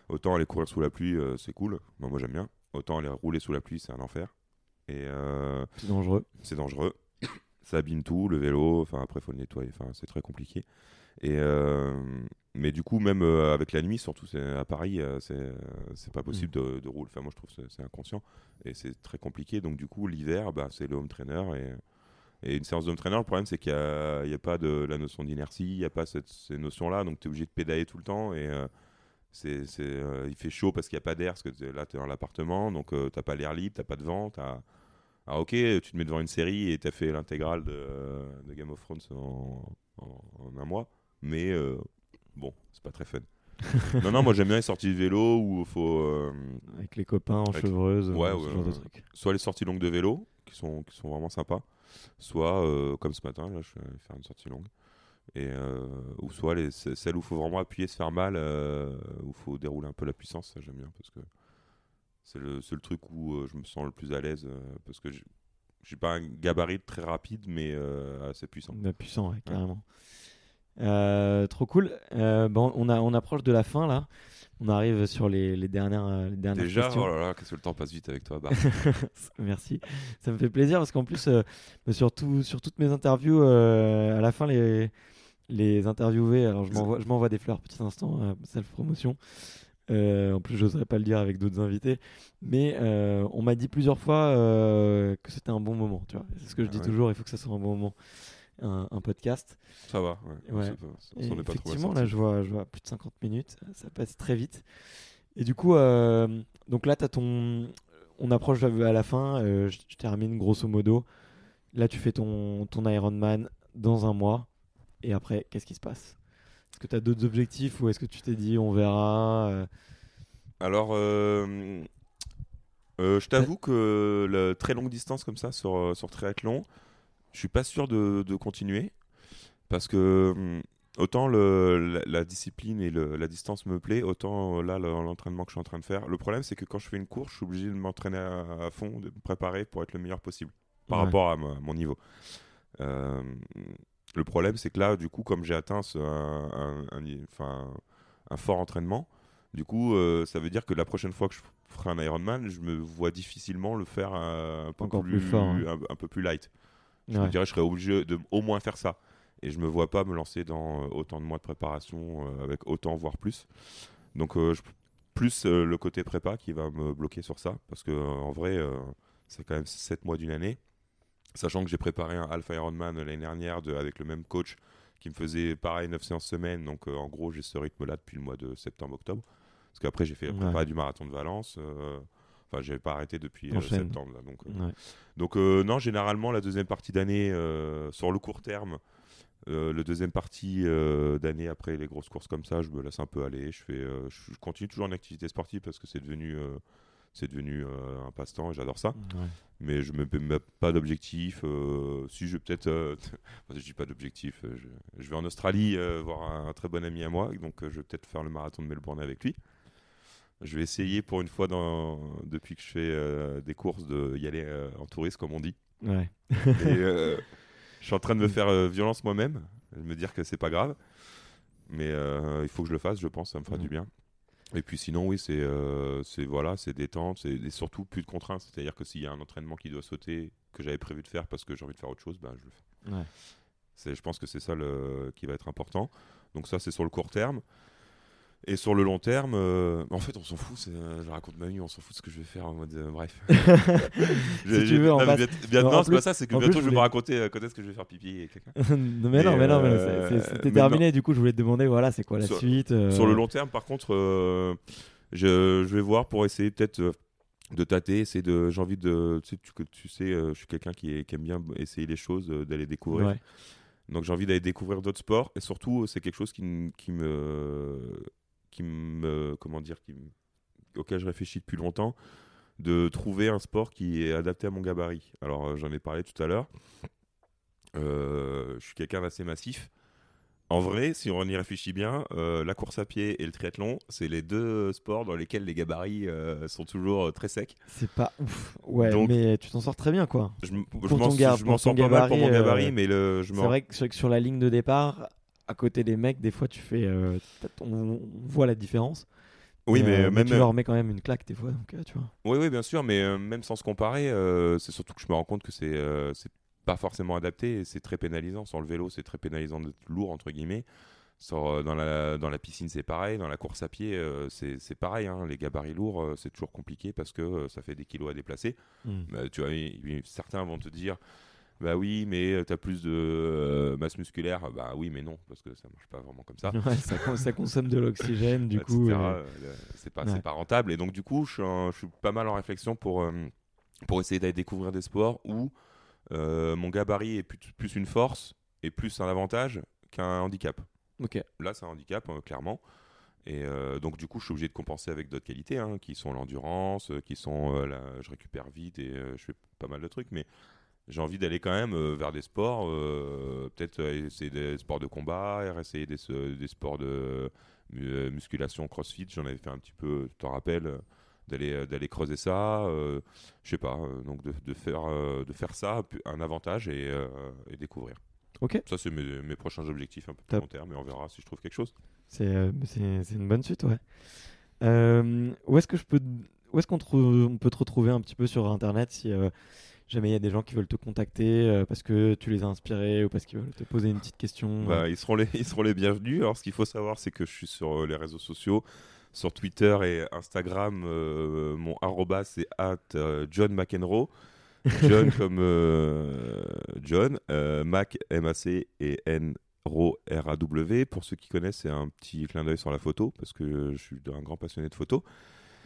Autant aller courir sous la pluie, euh, c'est cool, moi j'aime bien. Autant aller rouler sous la pluie, c'est un enfer. Et euh, C'est dangereux. c'est dangereux. ça abîme tout, le vélo. Enfin, après, faut le nettoyer. Enfin, c'est très compliqué. Et euh, mais du coup, même euh, avec la nuit, surtout à Paris, euh, c'est euh, pas possible de, de rouler. Enfin, moi, je trouve que c'est- inconscient. Et c'est très compliqué. Donc, du coup, l'hiver, bah, c'est le home trainer. Et, et une séance de home trainer. Le problème, c'est qu'il n'y a, pas de la notion d'inertie, il n'y a pas cette, ces notions-là. Donc, tu es obligé de pédaler tout le temps. Et euh, c'est, euh, il fait chaud parce qu'il n'y a pas d'air, parce que là, tu es dans l'appartement, donc tu t'as pas l'air libre, t'as pas de vent, ah ok, tu te mets devant une série et t'as fait l'intégrale de, de Game of Thrones en, en- en un mois, mais euh, bon, c'est pas très fun. non, non, moi j'aime bien les sorties de vélo où il faut euh, Avec les copains en Avec- chevreuse, Ouais, euh, ce ouais, genre de ouais. trucs. soit les sorties longues de vélo qui sont, qui sont vraiment sympas, soit euh, comme ce matin, là je vais faire une sortie longue, et, euh, ou soit les, celles où il faut vraiment appuyer, se faire mal, euh, où il faut dérouler un peu la puissance, ça j'aime bien parce que c'est le seul truc où euh, je me sens le plus à l'aise euh, parce que j'ai- j'ai pas un gabarit très rapide mais euh, assez puissant. Bah, puissant, ouais, carrément. Euh, trop cool. Euh, bon, on, a, on approche de la fin là. On arrive sur les, les dernières, euh, les dernières Déjà, questions. oh là là, qu'est-ce que le temps passe vite avec toi, Bart. Merci. Ça me fait plaisir parce qu'en plus, euh, sur, tout- sur toutes mes interviews, à la fin, les, les interviewés, alors je m'envoie, je m'envoie des fleurs, petit instant, self-promotion. Euh, en plus, j'oserais pas le dire avec d'autres invités. Mais euh, on m'a dit plusieurs fois euh, que c'était un bon moment. Tu vois. C'est ce que je Ah dis ouais. toujours, il faut que ça soit un bon moment. Un, un podcast. Ça va, ouais. Ouais. Ça peut- ça- Et ça, on est pas trop effectivement, là, je vois, je vois plus de 50 minutes. Ça passe très vite. Et du coup, euh, donc là, as ton... on approche à la fin. euh, je, je termine grosso modo. Là, tu fais ton, ton Ironman dans un mois. Et après, qu'est-ce qui se passe? Est-ce que tu as d'autres objectifs ou est-ce que tu t'es dit on verra euh, Alors, euh, je t'avoue que la très longue distance comme ça sur, sur triathlon, je suis pas sûr de, de continuer parce que hum, autant le, la, la discipline et le- la distance me plaît, autant euh, là le- l'entraînement que je suis en train de faire. Le problème, c'est que quand je fais une course, je suis obligé de m'entraîner à, à fond, de me préparer pour être le meilleur possible par Ouais. rapport à, ma- mon niveau. Euh, le problème, c'est que là, du coup, comme j'ai atteint ce- un, un- un- enfin, un fort entraînement, du coup, euh, ça veut dire que la prochaine fois que je ferai un Ironman, je me vois difficilement le faire un peu Encore plus, plus fort, hein. un, un peu plus light. Je ouais. me dirais, je serais obligé de au moins faire ça. Et je me vois pas me lancer dans euh, autant de mois de préparation euh, avec autant voire plus. Donc, euh, je- plus euh, le côté prépa qui va me bloquer sur ça, parce que en vrai, c'est quand même 7 mois d'une année. Sachant que j'ai préparé un Alpha Ironman l'année dernière de- avec le même coach qui me faisait pareil 9 séances semaine. Donc en gros, j'ai ce rythme-là depuis le mois de septembre-octobre. Parce qu'après, j'ai fait la Ouais. prépa du marathon de Valence. Enfin, j'avais pas arrêté depuis euh, septembre. Là, donc, euh, Ouais. donc euh, non, généralement, la deuxième partie d'année, sur le court terme, euh, le deuxième partie euh, d'année après les grosses courses comme ça, je me laisse un peu aller. Je, fais, euh, je, continue toujours en activité sportive parce que c'est devenu, c'est devenu un passe-temps et j'adore ça Ouais. mais je me mets pas d'objectif. si je vais peut-être, je dis pas d'objectif. je, je vais en Australie voir un, un très bon ami à moi, donc je vais peut-être faire le marathon de Melbourne avec lui. Je vais essayer pour une fois dans, depuis que je fais euh, des courses de y aller euh, en touriste comme on dit. Ouais. Et euh, je suis en train de me faire euh, violence moi-même, de me dire que c'est pas grave, mais il faut que je le fasse. Je pense, ça me fera Mhm. du bien. Et puis sinon, oui, c'est c'est voilà, c'est détente, et surtout plus de contraintes. C'est-à-dire que s'il y a un entraînement qui doit sauter, que j'avais prévu de faire parce que j'ai envie de faire autre chose, ben, je le fais. Ouais. Je pense que c'est ça le, qui va être important. Donc ça, c'est sur le court terme. Et sur le long terme, euh, en fait, on s'en fout. euh, je raconte ma vie, on s'en fout de ce que je vais faire en mode. euh, bref. Si tu veux, on non, passe- bien- bien- Non, non, en c'est pas ça. C'est que en bientôt, je je vais me raconter quand est-ce que je vais faire pipi et quelqu'un. non, mais non, mais non, c'était terminé. Du coup, je voulais te demander, voilà, c'est quoi la Sur- suite Sur le long terme, par contre, je, je vais voir pour essayer peut-être de tâter. essayer de, j'ai envie de. Tu sais, tu, sais je suis quelqu'un qui, aime bien essayer les choses, d'aller découvrir. Ouais. Donc j'ai envie d'aller découvrir d'autres sports et surtout c'est quelque chose qui me qui me comment dire qui me- auquel je réfléchis depuis longtemps de trouver un sport qui est adapté à mon gabarit. Alors euh, j'en ai parlé tout à l'heure. Euh, je suis quelqu'un d'assez massif. En vrai, si on y réfléchit bien, euh, la course à pied et le triathlon, c'est les deux sports dans lesquels les gabarits euh, sont toujours très secs. C'est pas ouf. Ouais, Donc- mais tu t'en sors très bien, quoi. Je, m'en sors pas mal pour mon gabarit, euh, mais le, je C'est vrai que sur la ligne de départ, à côté des mecs, des fois, tu fais. euh, on, on voit la différence. Oui, mais, euh, même tu leur mets quand même une claque des fois, donc euh, tu vois. Oui, oui, bien sûr, mais euh, même sans se comparer, euh, c'est surtout que je me rends compte que c'est euh, pas forcément adapté et c'est très pénalisant. Sur le vélo, c'est très pénalisant d'être lourd, entre guillemets. Sur, euh, dans, la, dans la piscine, c'est pareil. Dans la course à pied, euh, c'est pareil. hein. Les gabarits lourds, euh, c'est toujours compliqué parce que euh, ça fait des kilos à déplacer. Hmm. Bah, tu vois, certains vont te dire Bah oui, mais tu as plus de euh, masse musculaire. Bah oui, mais non, parce que ça marche pas vraiment comme ça. Ouais, ça, con- ça consomme de l'oxygène, du coup. euh, euh, c'est pas, ouais. pas rentable. Et donc, du coup, je suis, pas mal en réflexion pour, euh, pour essayer d'aller découvrir des sports où euh, mon gabarit est plus, plus une force et plus un avantage qu'un handicap. Ok. Là, c'est un handicap, euh, clairement. Et euh, donc, du coup, je suis obligé de compenser avec d'autres qualités, hein, qui sont l'endurance, euh, qui sont. euh, la- je récupère vite et euh, je fais pas mal de trucs. Mais j'ai envie d'aller quand même euh, vers des sports, euh, peut-être euh, essayer des sports de combat, essayer des, des sports de mu- musculation, crossfit. J'en avais fait un petit peu, tu t'en rappelles, d'aller d'aller creuser ça. euh, je sais pas, donc de, de faire, de faire ça un avantage et, et découvrir. Ok. Ça, c'est mes, mes prochains objectifs un peu plus long terme et on verra si je trouve quelque chose. C'est une bonne suite, ouais. Où est-ce que je peux, où est-ce qu'on peut te retrouver un petit peu sur Internet si jamais il y a des gens qui veulent te contacter euh, parce que tu les as inspirés ou parce qu'ils veulent te poser une petite question. Bah, euh, ils, seront les, ils seront les bienvenus. Alors, ce qu'il faut savoir, c'est que je suis sur euh, les réseaux sociaux. Sur Twitter et Instagram, euh, mon arroba, c'est at John McEnroe. John comme euh, John, euh, Mac, M-A-C et N. R-A-W. Pour ceux qui connaissent, c'est un petit clin d'œil sur la photo parce que je suis un grand passionné de photo.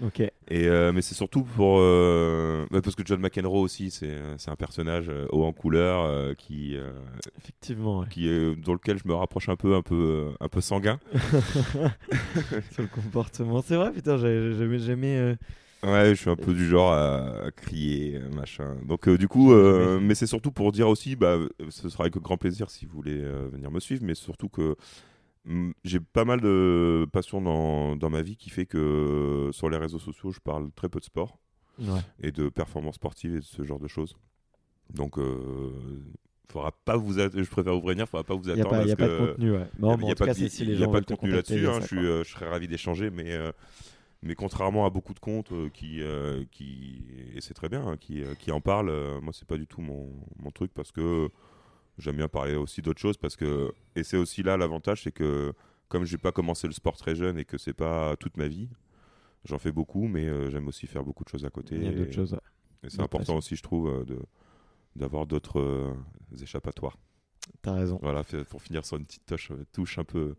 Ok. Et, euh, mais c'est surtout pour. euh, bah, parce que John McEnroe aussi, c'est c'est un personnage euh, haut en couleur euh, qui, euh, Effectivement, ouais. qui dans lequel je me rapproche un peu, un peu, un peu sanguin. sur le comportement. C'est vrai, putain, j'ai jamais, jamais. euh, Ouais, je suis un peu du genre à, à crier, euh, machin. Donc euh, du coup, euh, mais c'est surtout pour dire aussi, bah, euh, ce sera avec grand plaisir si vous voulez euh, venir me suivre, mais surtout que j'ai pas mal de passion dans, dans ma vie qui fait que sur les réseaux sociaux, je parle très peu de sport Ouais. et de performance sportive et de ce genre de choses. Donc, euh, faudra pas vous, att- je préfère vous prévenir, faudra pas vous Il n'y a, attendre. pas, de contenu, ouais. Il Non, y a- il pas de- contenu là-dessus. hein, je, suis, euh, je serais ravi d'échanger, mais, euh, mais contrairement à beaucoup de comptes euh, qui, euh, qui et c'est très bien, hein, qui, euh, qui en parlent, euh, moi c'est pas du tout mon, mon truc parce que j'aime bien parler aussi d'autres choses parce que et c'est aussi là l'avantage, c'est que comme j'ai pas commencé le sport très jeune et que c'est pas toute ma vie, j'en fais beaucoup, mais euh, j'aime aussi faire beaucoup de choses à côté. Il y a et- d'autres choses. ouais. et c'est important aussi, je trouve, euh, de d'avoir d'autres euh, échappatoires. T'as raison. Voilà, pour finir sur une petite touche, touche un peu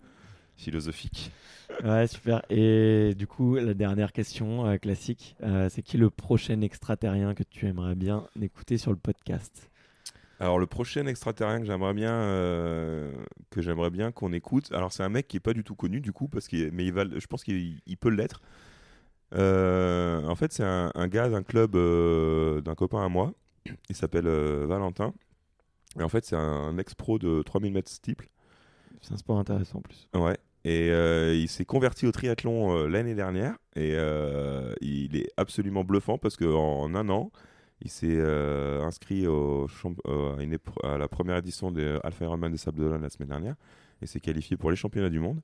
philosophique. Ouais, super. Et du coup, la dernière question euh, classique, c'est qui le prochain extraterrien que tu aimerais bien écouter sur le podcast? Alors le prochain extraterrien que j'aimerais bien euh, que j'aimerais bien qu'on écoute. Alors c'est un mec qui est pas du tout connu du coup parce qu'il mais il va je pense qu'il il peut l'être. Euh, en fait c'est un, un gars d'un club euh, d'un copain à moi. Il s'appelle Valentin. Et en fait c'est un ex-pro de 3000 mètres steeple. C'est un sport intéressant en plus. Ouais. Et il s'est converti au triathlon l'année dernière et il est absolument bluffant parce qu'en un an, il s'est euh, inscrit au euh, à, une épro- à la première édition des Alpha Ironman des Sables d'Olonne la semaine dernière et s'est qualifié pour les championnats du monde.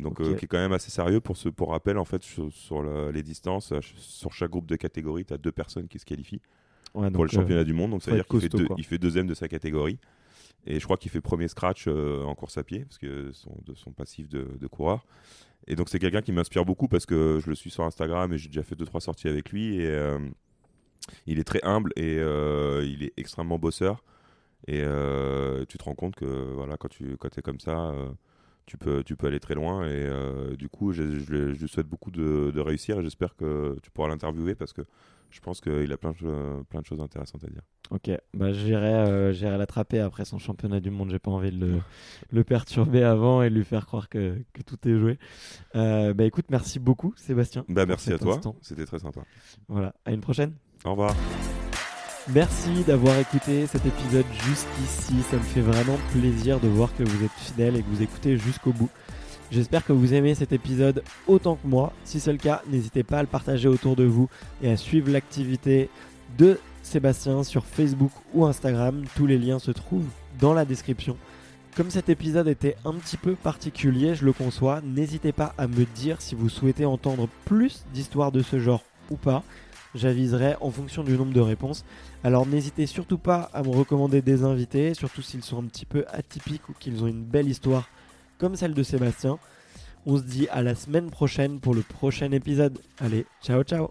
Donc, euh, qui est quand même assez sérieux pour ce pour rappel en fait sur, sur le- les distances, euh, sur chaque groupe de catégories, tu as deux personnes qui se qualifient. Ouais, pour le euh, championnat du monde. Donc, faut c'est-à-dire être qu'il fait, costaud, deux- quoi. il fait deuxième de sa catégorie. Et je crois qu'il fait premier scratch euh, en course à pied, parce que son, de son passif de, de coureur. Et donc, c'est quelqu'un qui m'inspire beaucoup parce que je le suis sur Instagram et j'ai déjà fait deux trois sorties avec lui. Et euh, il est très humble et euh, il est extrêmement bosseur. Et euh, tu te rends compte que voilà, quand tu quand es comme ça, euh, tu, peux, tu peux aller très loin. Et du coup, je, je- je lui souhaite beaucoup de, de réussir et j'espère que tu pourras l'interviewer parce que je pense qu'il a plein de, plein de choses intéressantes à dire. Ok, bah, j'irai euh, l'attraper après son championnat du monde. J'ai pas envie de le, le perturber avant et lui faire croire que, que tout est joué. Euh, bah écoute, merci beaucoup Sébastien. Bah, merci à toi, c'était très sympa. Voilà, à une prochaine. Au revoir. Merci d'avoir écouté cet épisode jusqu'ici. Ça me fait vraiment plaisir de voir que vous êtes fidèles et que vous écoutez jusqu'au bout. J'espère que vous aimez cet épisode autant que moi. Si c'est le cas, n'hésitez pas à le partager autour de vous et à suivre l'activité de Sébastien sur Facebook ou Instagram. Tous les liens se trouvent dans la description. Comme cet épisode était un petit peu particulier, je le conçois, n'hésitez pas à me dire si vous souhaitez entendre plus d'histoires de ce genre ou pas. J'aviserai en fonction du nombre de réponses. Alors n'hésitez surtout pas à me recommander des invités, surtout s'ils sont un petit peu atypiques ou qu'ils ont une belle histoire comme celle de Sébastien. On se dit à la semaine prochaine pour le prochain épisode. Allez, ciao ciao?